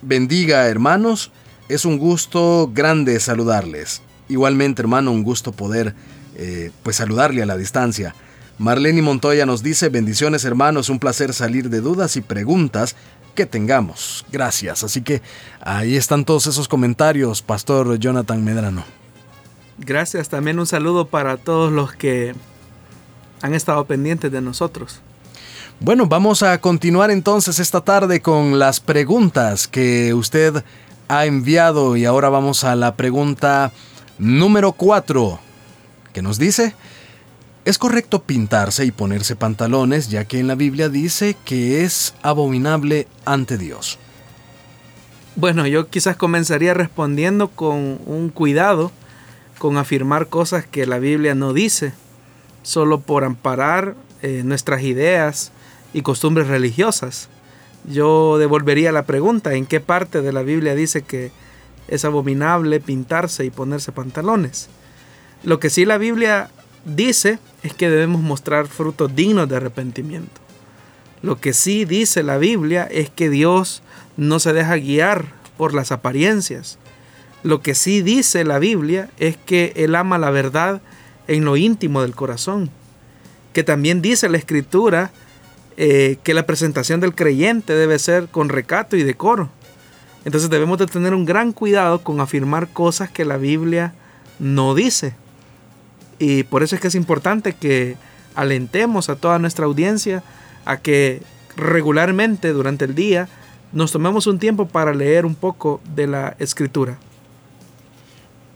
Speaker 2: bendiga hermanos es un gusto grande saludarles. Igualmente, hermano, un gusto poder eh, pues saludarle a la distancia. Marlene Montoya nos dice, bendiciones hermanos, un placer salir de dudas y preguntas que tengamos. Gracias. Así que ahí están todos esos comentarios, Pastor Jonathan Medrano.
Speaker 3: Gracias. También un saludo para todos los que han estado pendientes de nosotros.
Speaker 2: Bueno, vamos a continuar entonces esta tarde con las preguntas que usted ha enviado y ahora vamos a la pregunta número 4 que nos dice, ¿es correcto pintarse y ponerse pantalones ya que en la Biblia dice que es abominable ante Dios?
Speaker 3: Bueno, yo quizás comenzaría respondiendo con un cuidado con afirmar cosas que la Biblia no dice, solo por amparar eh, nuestras ideas y costumbres religiosas yo devolvería la pregunta, ¿en qué parte de la Biblia dice que es abominable pintarse y ponerse pantalones? Lo que sí la Biblia dice es que debemos mostrar frutos dignos de arrepentimiento. Lo que sí dice la Biblia es que Dios no se deja guiar por las apariencias. Lo que sí dice la Biblia es que Él ama la verdad en lo íntimo del corazón. Que también dice la Escritura eh, que la presentación del creyente debe ser con recato y decoro. Entonces debemos de tener un gran cuidado con afirmar cosas que la Biblia no dice. Y por eso es que es importante que alentemos a toda nuestra audiencia a que regularmente durante el día nos tomemos un tiempo para leer un poco de la escritura.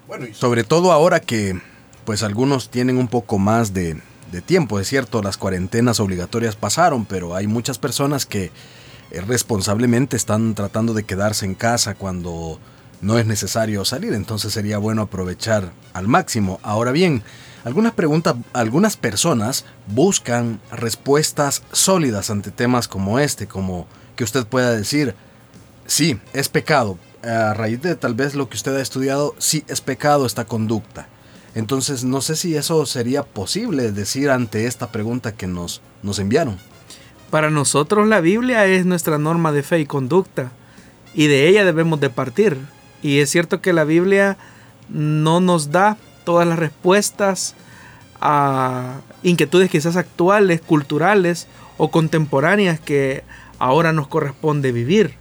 Speaker 2: Bueno, y sobre todo ahora que pues algunos tienen un poco más de, de tiempo. Es cierto, las cuarentenas obligatorias pasaron, pero hay muchas personas que eh, responsablemente están tratando de quedarse en casa cuando no es necesario salir. Entonces sería bueno aprovechar al máximo. Ahora bien, algunas preguntas, algunas personas buscan respuestas sólidas ante temas como este, como que usted pueda decir, sí, es pecado. A raíz de tal vez lo que usted ha estudiado, sí es pecado esta conducta. Entonces no sé si eso sería posible decir ante esta pregunta que nos, nos enviaron.
Speaker 3: Para nosotros la Biblia es nuestra norma de fe y conducta y de ella debemos de partir. Y es cierto que la Biblia no nos da todas las respuestas a inquietudes quizás actuales, culturales o contemporáneas que ahora nos corresponde vivir.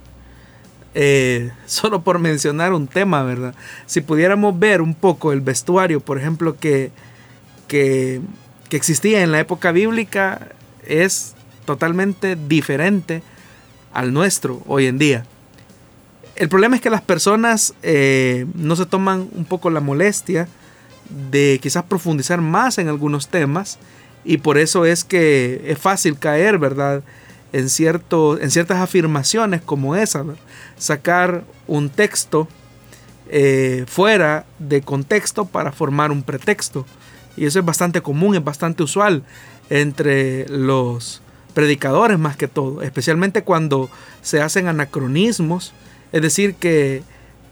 Speaker 3: Eh, solo por mencionar un tema, ¿verdad? Si pudiéramos ver un poco el vestuario, por ejemplo, que, que, existía en la época bíblica, es totalmente diferente al nuestro hoy en día. El problema es que las personas eh, no se toman un poco la molestia de quizás profundizar más en algunos temas y por eso es que es fácil caer, ¿verdad? En, cierto, en ciertas afirmaciones como esa, sacar un texto eh, fuera de contexto para formar un pretexto. Y eso es bastante común, es bastante usual entre los predicadores más que todo, especialmente cuando se hacen anacronismos, es decir, que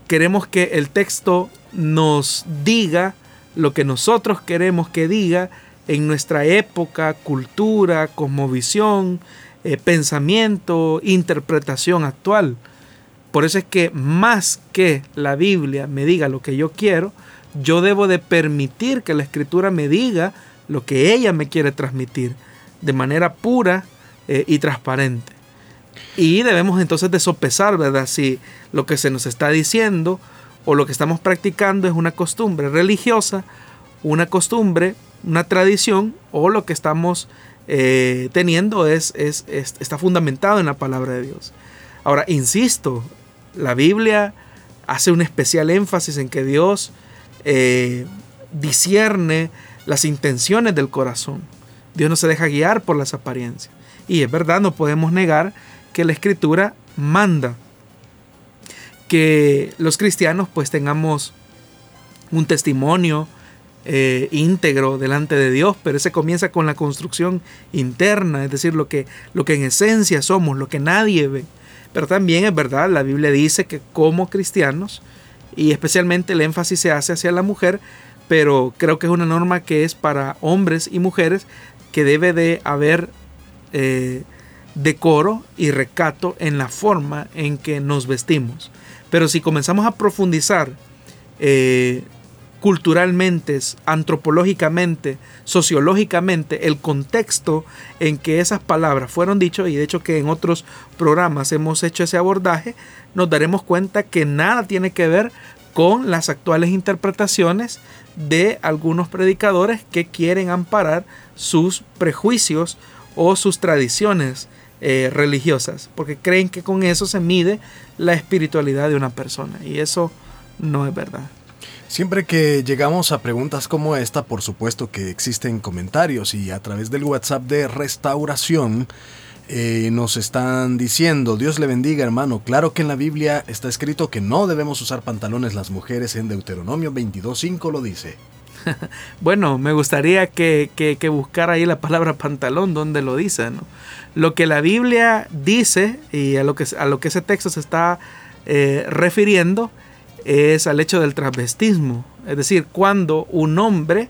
Speaker 3: queremos que el texto nos diga lo que nosotros queremos que diga en nuestra época, cultura, cosmovisión, eh, pensamiento, interpretación actual. Por eso es que más que la Biblia me diga lo que yo quiero, yo debo de permitir que la escritura me diga lo que ella me quiere transmitir de manera pura eh, y transparente. Y debemos entonces de sopesar, ¿verdad? Si lo que se nos está diciendo o lo que estamos practicando es una costumbre religiosa, una costumbre, una tradición o lo que estamos eh, teniendo es, es, está fundamentado en la palabra de Dios. Ahora, insisto, la Biblia hace un especial énfasis en que Dios eh, discierne las intenciones del corazón. Dios no se deja guiar por las apariencias. Y es verdad, no podemos negar que la escritura manda que los cristianos pues tengamos un testimonio eh, íntegro delante de Dios, pero ese comienza con la construcción interna, es decir, lo que, lo que en esencia somos, lo que nadie ve. Pero también es verdad, la Biblia dice que como cristianos, y especialmente el énfasis se hace hacia la mujer, pero creo que es una norma que es para hombres y mujeres, que debe de haber eh, decoro y recato en la forma en que nos vestimos. Pero si comenzamos a profundizar eh, culturalmente, antropológicamente, sociológicamente, el contexto en que esas palabras fueron dichas, y de hecho que en otros programas hemos hecho ese abordaje, nos daremos cuenta que nada tiene que ver con las actuales interpretaciones de algunos predicadores que quieren amparar sus prejuicios o sus tradiciones eh, religiosas, porque creen que con eso se mide la espiritualidad de una persona, y eso no es verdad.
Speaker 2: Siempre que llegamos a preguntas como esta, por supuesto que existen comentarios y a través del WhatsApp de restauración eh, nos están diciendo, Dios le bendiga hermano, claro que en la Biblia está escrito que no debemos usar pantalones las mujeres, en Deuteronomio 22.5 lo dice.
Speaker 3: bueno, me gustaría que, que, buscara ahí la palabra pantalón donde lo dice. ¿no? Lo que la Biblia dice y a lo que, a lo que ese texto se está eh, refiriendo, es al hecho del transvestismo. Es decir, cuando un hombre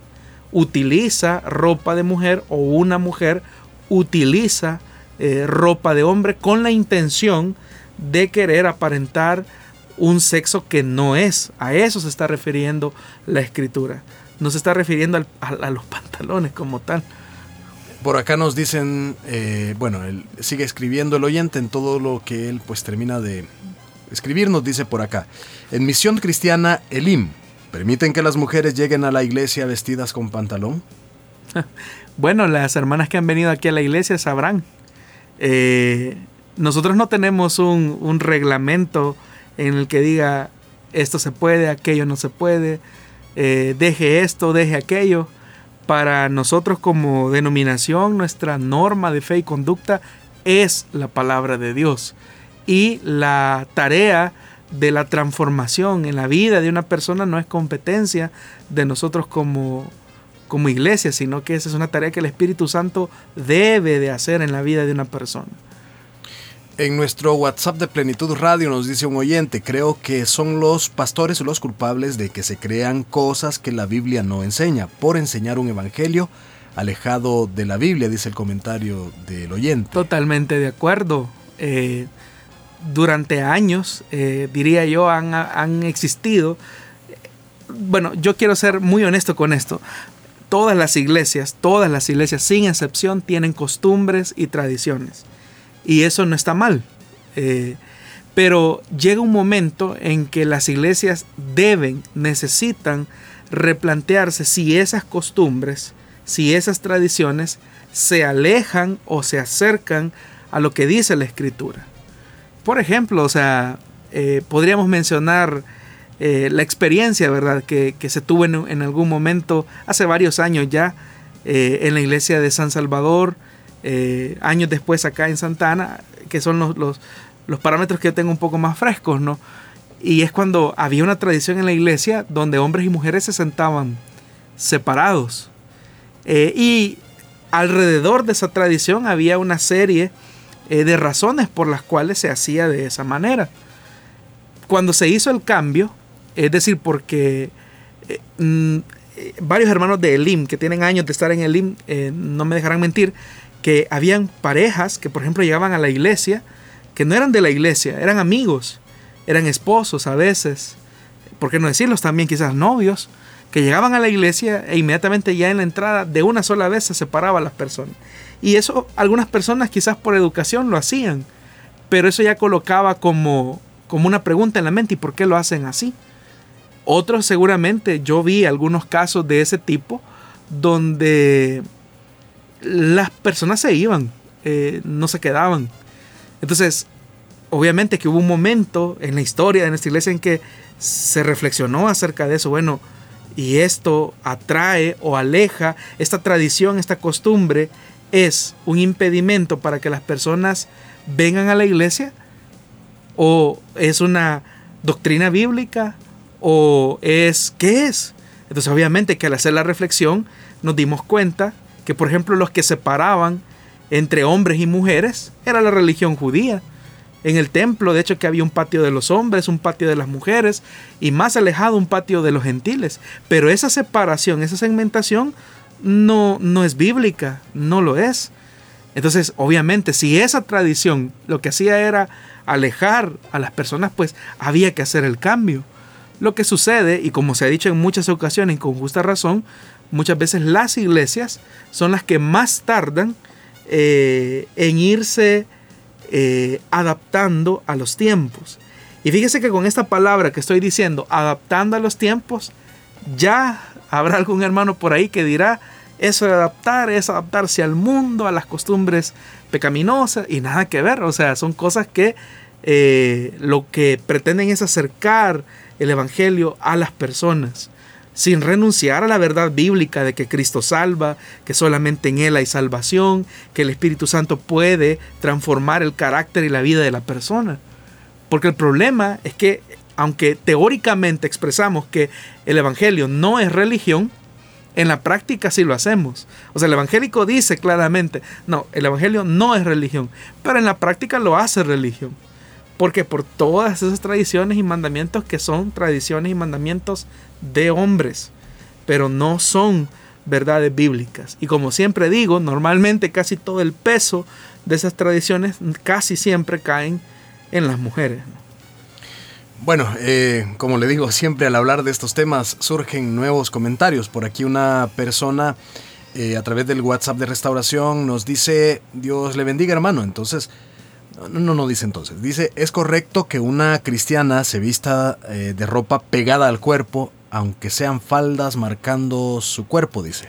Speaker 3: utiliza ropa de mujer o una mujer utiliza eh, ropa de hombre con la intención de querer aparentar un sexo que no es. A eso se está refiriendo la escritura. No se está refiriendo a, los pantalones como tal.
Speaker 2: Por acá nos dicen, eh, bueno, él sigue escribiendo el oyente en todo lo que él pues termina de, escribir, nos dice por acá. En Misión Cristiana Elim, ¿permiten que las mujeres lleguen a la iglesia vestidas con pantalón?
Speaker 3: Bueno, las hermanas que han venido aquí a la iglesia sabrán. Eh, nosotros no tenemos un, reglamento en el que diga esto se puede, aquello no se puede, eh, deje esto, deje aquello. Para nosotros como denominación, nuestra norma de fe y conducta es la palabra de Dios y la tarea de la transformación en la vida de una persona no es competencia de nosotros como, como iglesia, sino que esa es una tarea que el Espíritu Santo debe de hacer en la vida de una persona.
Speaker 2: En nuestro WhatsApp de Plenitud Radio nos dice un oyente, creo que son los pastores los culpables de que se crean cosas que la Biblia no enseña, por enseñar un evangelio alejado de la Biblia, dice el comentario del oyente.
Speaker 3: Totalmente de acuerdo. Eh, durante años, eh, diría yo, han, existido. Bueno, yo quiero ser muy honesto con esto. Todas las iglesias, todas las iglesias, sin excepción, tienen costumbres y tradiciones. Y eso no está mal. Eh, pero llega un momento en que las iglesias deben, necesitan replantearse si esas costumbres, si esas tradiciones se alejan o se acercan a lo que dice la escritura por ejemplo, o sea, eh, podríamos mencionar eh, la experiencia, ¿verdad?, que, se tuvo en, algún momento, hace varios años ya, eh, en la iglesia de San Salvador, años después acá en Santana, que son los, los, parámetros que tengo un poco más frescos, ¿no? Y es cuando había una tradición en la iglesia donde hombres y mujeres se sentaban separados. y alrededor de esa tradición había una serie eh, de razones por las cuales se hacía de esa manera. Cuando se hizo el cambio, es decir, porque eh, mm, eh, varios hermanos de Elim, que tienen años de estar en Elim, no me dejarán mentir, que habían parejas que, por ejemplo, llegaban a la iglesia, que no eran de la iglesia, eran amigos, eran esposos a veces, ¿por qué no decirlos también quizás novios? Que llegaban a la iglesia e inmediatamente ya en la entrada de una sola vez se separaban las personas. Y eso algunas personas quizás por educación lo hacían, pero eso ya colocaba como, como una pregunta en la mente, ¿y por qué lo hacen así? Otros seguramente, yo vi algunos casos de ese tipo donde las personas se iban, eh, no se quedaban. Entonces, obviamente que hubo un momento en la historia de nuestra iglesia en que se reflexionó acerca de eso. Bueno, y esto atrae o aleja, esta tradición, esta costumbre es un impedimento para que las personas vengan a la iglesia o es una doctrina bíblica o es qué es. Entonces obviamente que al hacer la reflexión nos dimos cuenta que por ejemplo los que separaban entre hombres y mujeres era la religión judía. En el templo, de hecho, que había un patio de los hombres, un patio de las mujeres y más alejado un patio de los gentiles. Pero esa separación, esa segmentación no, no es bíblica, no lo es. Entonces, obviamente, si esa tradición lo que hacía era alejar a las personas, pues había que hacer el cambio. Lo que sucede, y como se ha dicho en muchas ocasiones con justa razón, muchas veces las iglesias son las que más tardan eh, en irse eh, adaptando a los tiempos. Y fíjese que con esta palabra que estoy diciendo, adaptando a los tiempos, ya habrá algún hermano por ahí que dirá, eso de adaptar es adaptarse al mundo, a las costumbres pecaminosas y nada que ver. O sea, son cosas que eh, lo que pretenden es acercar el Evangelio a las personas sin renunciar a la verdad bíblica de que Cristo salva, que solamente en Él hay salvación, que el Espíritu Santo puede transformar el carácter y la vida de la persona. Porque el problema es que, aunque teóricamente expresamos que el Evangelio no es religión, en la práctica sí lo hacemos. O sea, el evangélico dice claramente, no, el Evangelio no es religión, pero en la práctica lo hace religión. Porque por todas esas tradiciones y mandamientos que son tradiciones y mandamientos de hombres, pero no son verdades bíblicas. Y como siempre digo, normalmente casi todo el peso de esas tradiciones casi siempre caen en las mujeres.
Speaker 2: Bueno, eh, como le digo, siempre al hablar de estos temas surgen nuevos comentarios. Por aquí una persona eh, a través del WhatsApp de restauración nos dice, Dios le bendiga hermano. Entonces, no, no, dice entonces. Dice, es correcto que una cristiana se vista eh, de ropa pegada al cuerpo, aunque sean faldas marcando su cuerpo, dice.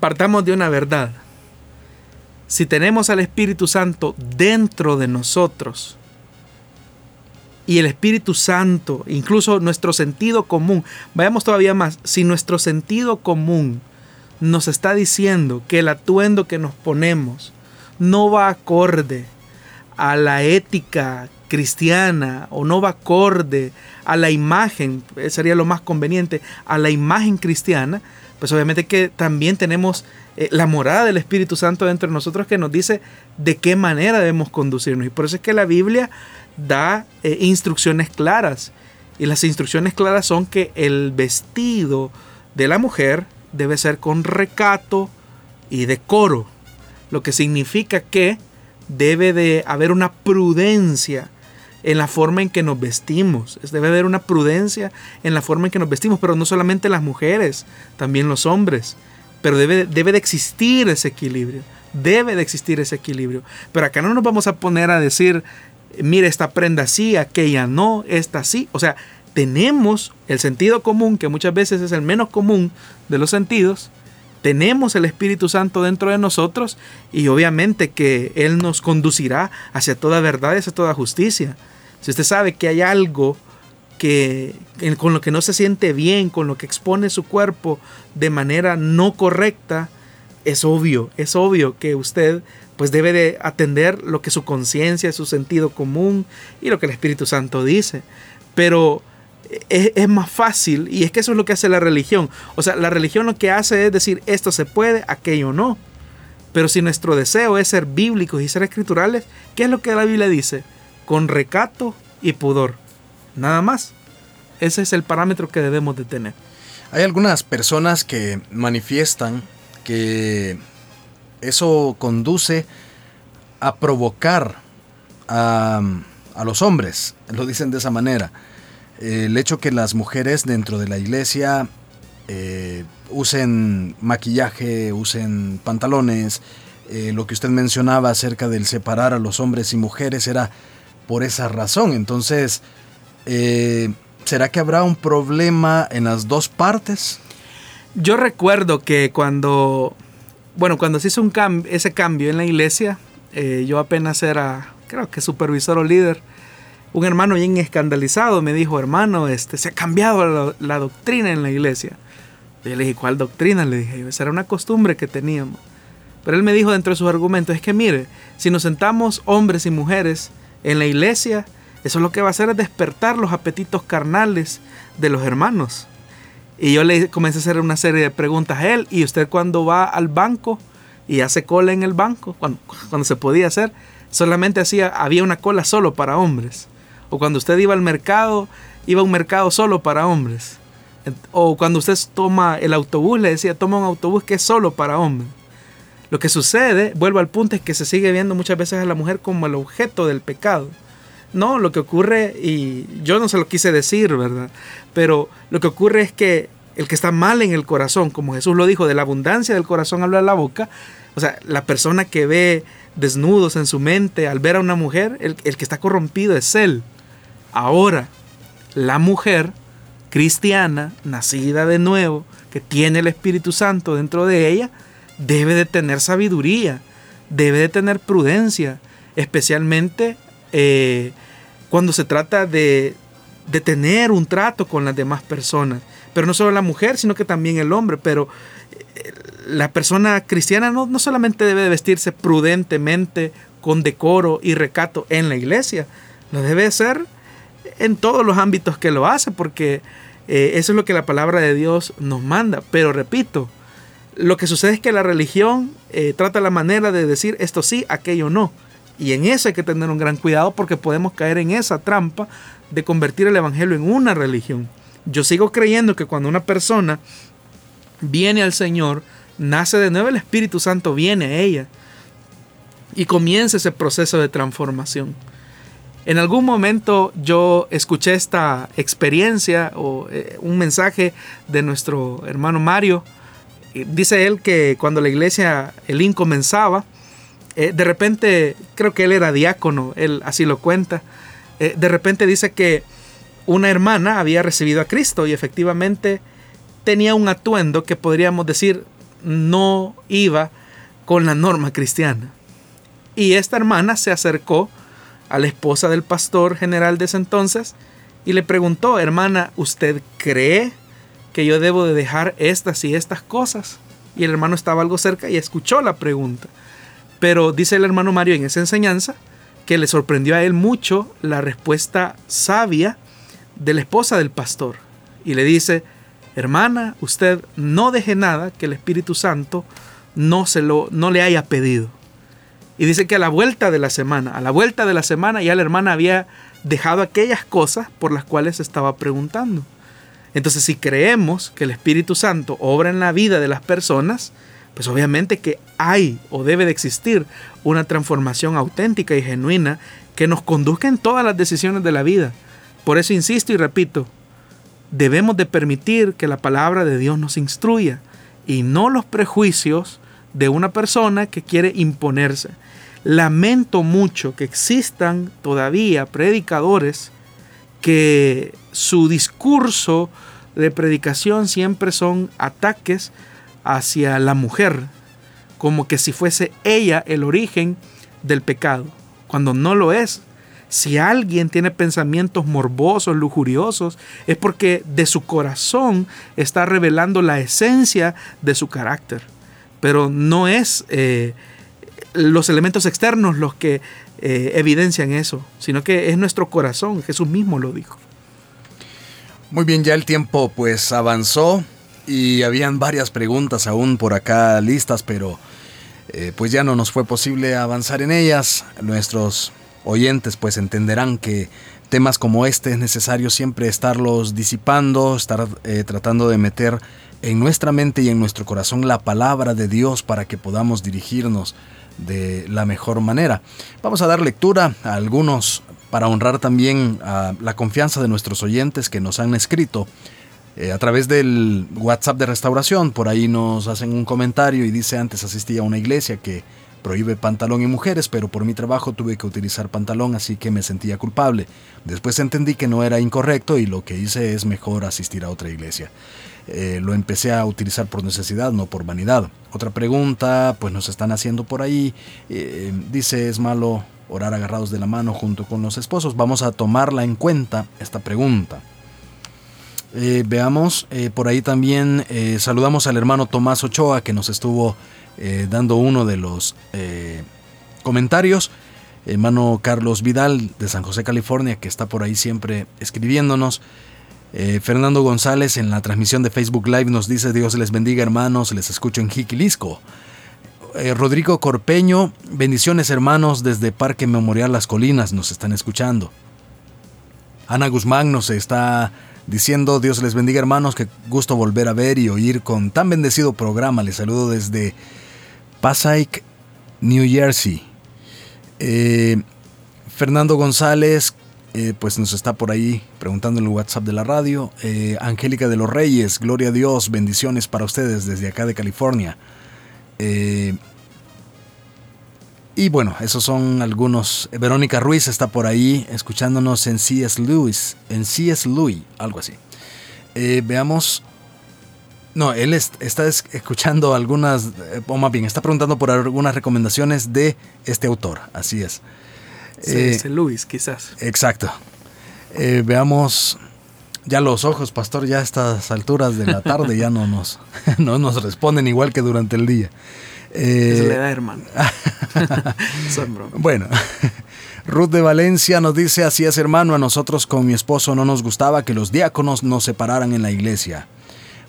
Speaker 3: Partamos de una verdad. Si tenemos al Espíritu Santo dentro de nosotros, y el Espíritu Santo, incluso nuestro sentido común, vayamos todavía más, si nuestro sentido común nos está diciendo que el atuendo que nos ponemos, no va acorde a la ética cristiana o no va acorde a la imagen, eh, sería lo más conveniente, a la imagen cristiana, pues obviamente que también tenemos eh, la morada del Espíritu Santo dentro de nosotros que nos dice de qué manera debemos conducirnos. Y por eso es que la Biblia da eh, instrucciones claras. Y las instrucciones claras son que el vestido de la mujer debe ser con recato y decoro lo que significa que debe de haber una prudencia en la forma en que nos vestimos. Debe haber una prudencia en la forma en que nos vestimos, pero no solamente las mujeres, también los hombres. Pero debe, debe de existir ese equilibrio. Debe de existir ese equilibrio. Pero acá no nos vamos a poner a decir, mire, esta prenda sí, aquella no, esta sí. O sea, tenemos el sentido común, que muchas veces es el menos común de los sentidos, tenemos el Espíritu Santo dentro de nosotros y obviamente que Él nos conducirá hacia toda verdad y hacia toda justicia. Si usted sabe que hay algo que con lo que no se siente bien, con lo que expone su cuerpo de manera no correcta, es obvio, es obvio que usted pues debe de atender lo que su conciencia, su sentido común y lo que el Espíritu Santo dice. Pero es, más fácil y es que eso es lo que hace la religión. O sea, la religión lo que hace es decir esto se puede, aquello no. Pero si nuestro deseo es ser bíblicos y ser escriturales, ¿qué es lo que la Biblia dice? Con recato y pudor. Nada más. Ese es el parámetro que debemos de tener.
Speaker 2: Hay algunas personas que manifiestan que eso conduce a provocar a, a los hombres. Lo dicen de esa manera el hecho que las mujeres dentro de la iglesia eh, usen maquillaje, usen pantalones, eh, lo que usted mencionaba acerca del separar a los hombres y mujeres era por esa razón. Entonces, eh, ¿será que habrá un problema en las dos partes?
Speaker 3: Yo recuerdo que cuando bueno, cuando se hizo ese cambio en la iglesia, eh, yo apenas era, creo que supervisor o líder, un hermano bien escandalizado me dijo, hermano, este, se ha cambiado la, doctrina en la iglesia. Yo le dije, ¿cuál doctrina? Le dije, esa era una costumbre que teníamos. Pero él me dijo dentro de sus argumentos, es que mire, si nos sentamos hombres y mujeres en la iglesia, eso lo que va a hacer es despertar los apetitos carnales de los hermanos. Y yo le comencé a hacer una serie de preguntas a él. ¿Y usted cuando va al banco y hace cola en el banco? Cuando, cuando se podía hacer, solamente hacía, había una cola solo para hombres. O cuando usted iba al mercado, iba a un mercado solo para hombres. O cuando usted toma el autobús, le decía, toma un autobús que es solo para hombres. Lo que sucede, vuelvo al punto, es que se sigue viendo muchas veces a la mujer como el objeto del pecado. No, lo que ocurre, y yo no se lo quise decir, ¿verdad? Pero lo que ocurre es que el que está mal en el corazón, como Jesús lo dijo, de la abundancia del corazón habla la boca, o sea, la persona que ve desnudos en su mente al ver a una mujer, el, el que está corrompido es él. Ahora, la mujer cristiana, nacida de nuevo, que tiene el Espíritu Santo dentro de ella, debe de tener sabiduría, debe de tener prudencia, especialmente eh, cuando se trata de, de tener un trato con las demás personas. Pero no solo la mujer, sino que también el hombre. Pero eh, la persona cristiana no, no solamente debe de vestirse prudentemente, con decoro y recato en la iglesia, lo debe ser en todos los ámbitos que lo hace, porque eh, eso es lo que la palabra de Dios nos manda. Pero repito, lo que sucede es que la religión eh, trata la manera de decir esto sí, aquello no. Y en eso hay que tener un gran cuidado porque podemos caer en esa trampa de convertir el Evangelio en una religión. Yo sigo creyendo que cuando una persona viene al Señor, nace de nuevo, el Espíritu Santo viene a ella y comienza ese proceso de transformación. En algún momento yo escuché esta experiencia o eh, un mensaje de nuestro hermano Mario. Dice él que cuando la iglesia Elín comenzaba, eh, de repente, creo que él era diácono, él así lo cuenta, eh, de repente dice que una hermana había recibido a Cristo y efectivamente tenía un atuendo que podríamos decir no iba con la norma cristiana. Y esta hermana se acercó a la esposa del pastor general de ese entonces y le preguntó, hermana, ¿usted cree que yo debo de dejar estas y estas cosas? Y el hermano estaba algo cerca y escuchó la pregunta. Pero dice el hermano Mario en esa enseñanza que le sorprendió a él mucho la respuesta sabia de la esposa del pastor. Y le dice, hermana, usted no deje nada que el Espíritu Santo no, se lo, no le haya pedido. Y dice que a la vuelta de la semana, a la vuelta de la semana ya la hermana había dejado aquellas cosas por las cuales estaba preguntando. Entonces si creemos que el Espíritu Santo obra en la vida de las personas, pues obviamente que hay o debe de existir una transformación auténtica y genuina que nos conduzca en todas las decisiones de la vida. Por eso insisto y repito, debemos de permitir que la palabra de Dios nos instruya y no los prejuicios de una persona que quiere imponerse. Lamento mucho que existan todavía predicadores que su discurso de predicación siempre son ataques hacia la mujer, como que si fuese ella el origen del pecado, cuando no lo es. Si alguien tiene pensamientos morbosos, lujuriosos, es porque de su corazón está revelando la esencia de su carácter. Pero no es eh, los elementos externos los que eh, evidencian eso, sino que es nuestro corazón, Jesús mismo lo dijo.
Speaker 2: Muy bien, ya el tiempo pues avanzó y habían varias preguntas aún por acá listas, pero eh, pues ya no nos fue posible avanzar en ellas. Nuestros oyentes pues entenderán que temas como este es necesario siempre estarlos disipando, estar eh, tratando de meter en nuestra mente y en nuestro corazón la palabra de Dios para que podamos dirigirnos de la mejor manera. Vamos a dar lectura a algunos para honrar también a la confianza de nuestros oyentes que nos han escrito eh, a través del WhatsApp de restauración. Por ahí nos hacen un comentario y dice antes asistí a una iglesia que prohíbe pantalón en mujeres, pero por mi trabajo tuve que utilizar pantalón, así que me sentía culpable. Después entendí que no era incorrecto y lo que hice es mejor asistir a otra iglesia. Eh, lo empecé a utilizar por necesidad, no por vanidad. Otra pregunta, pues nos están haciendo por ahí. Eh, dice, es malo orar agarrados de la mano junto con los esposos. Vamos a tomarla en cuenta, esta pregunta. Eh, veamos, por ahí también saludamos al hermano Tomás Ochoa que nos estuvo dando uno de los comentarios. Hermano Carlos Vidal de San José, California, que está por ahí siempre escribiéndonos. Eh, Fernando González en la transmisión de Facebook Live nos dice Dios les bendiga hermanos, les escucho en Jiquilisco. Eh, Rodrigo Corpeño, bendiciones hermanos desde Parque Memorial Las Colinas, nos están escuchando. Ana Guzmán nos está diciendo Dios les bendiga hermanos, que gusto volver a ver y oír con tan bendecido programa. Les saludo desde Passaic, New Jersey. Eh, Fernando González, eh, pues nos está por ahí preguntando en el WhatsApp de la radio. Eh, Angélica de los Reyes, gloria a Dios, bendiciones para ustedes desde acá de California. Eh, y bueno, esos son algunos. Verónica Ruiz está por ahí escuchándonos en C.S. Lewis, en C.S. Louis, algo así. veamos. No, él está escuchando algunas, o más bien, está preguntando por algunas recomendaciones de este autor, así es.
Speaker 3: C.S. Eh, Luis, quizás.
Speaker 2: Exacto. Eh, veamos ya los ojos, pastor, ya a estas alturas de la tarde ya no nos, no nos responden igual que durante el día.
Speaker 3: Eh, le da, hermano.
Speaker 2: bueno, Ruth de Valencia nos dice, así es hermano, a nosotros con mi esposo no nos gustaba que los diáconos nos separaran en la iglesia.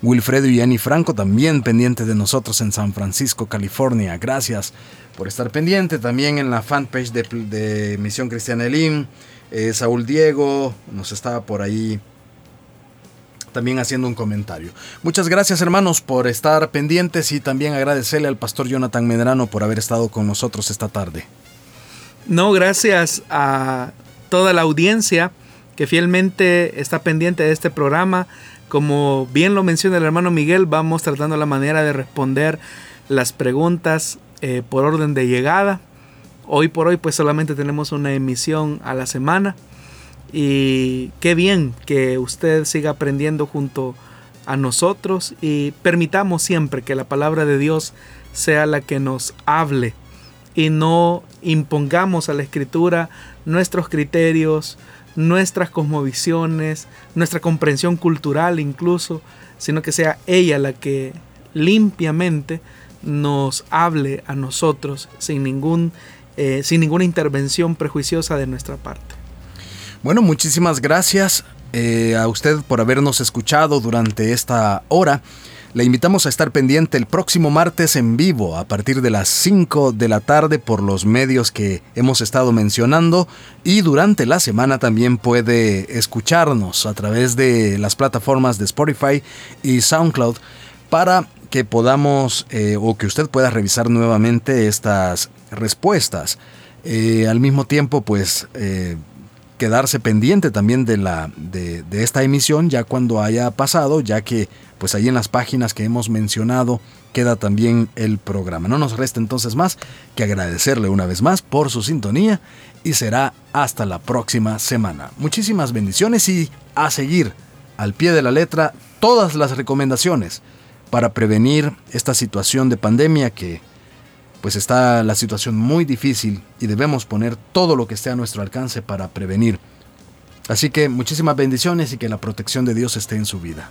Speaker 2: Wilfredo y Annie Franco también pendientes de nosotros en San Francisco, California. Gracias por estar pendiente. También en la fanpage de, Misión Cristiana Elim. Eh, Saúl Diego nos estaba por ahí también haciendo un comentario. Muchas gracias hermanos por estar pendientes y también agradecerle al pastor Jonathan Medrano por haber estado con nosotros esta tarde.
Speaker 3: No, gracias a toda la audiencia que fielmente está pendiente de este programa. Como bien lo menciona el hermano Miguel, vamos tratando la manera de responder las preguntas eh, por orden de llegada. Hoy por hoy pues solamente tenemos una emisión a la semana. Y qué bien que usted siga aprendiendo junto a nosotros y permitamos siempre que la palabra de Dios sea la que nos hable y no impongamos a la escritura nuestros criterios, nuestras cosmovisiones, nuestra comprensión cultural incluso, sino que sea ella la que limpiamente nos hable a nosotros sin, ningún, eh, sin ninguna intervención prejuiciosa de nuestra parte.
Speaker 2: Bueno, muchísimas gracias eh, a usted por habernos escuchado durante esta hora. Le invitamos a estar pendiente el próximo martes en vivo a partir de las 5 de la tarde por los medios que hemos estado mencionando y durante la semana también puede escucharnos a través de las plataformas de Spotify y SoundCloud para que podamos eh, o que usted pueda revisar nuevamente estas respuestas. Eh, al mismo tiempo, pues eh, quedarse pendiente también de, la, de, esta emisión ya cuando haya pasado, ya que pues ahí en las páginas que hemos mencionado queda también el programa. No nos resta entonces más que agradecerle una vez más por su sintonía y será hasta la próxima semana. Muchísimas bendiciones y a seguir al pie de la letra todas las recomendaciones para prevenir esta situación de pandemia que pues está la situación muy difícil y debemos poner todo lo que esté a nuestro alcance para prevenir. Así que muchísimas bendiciones y que la protección de Dios esté en su vida.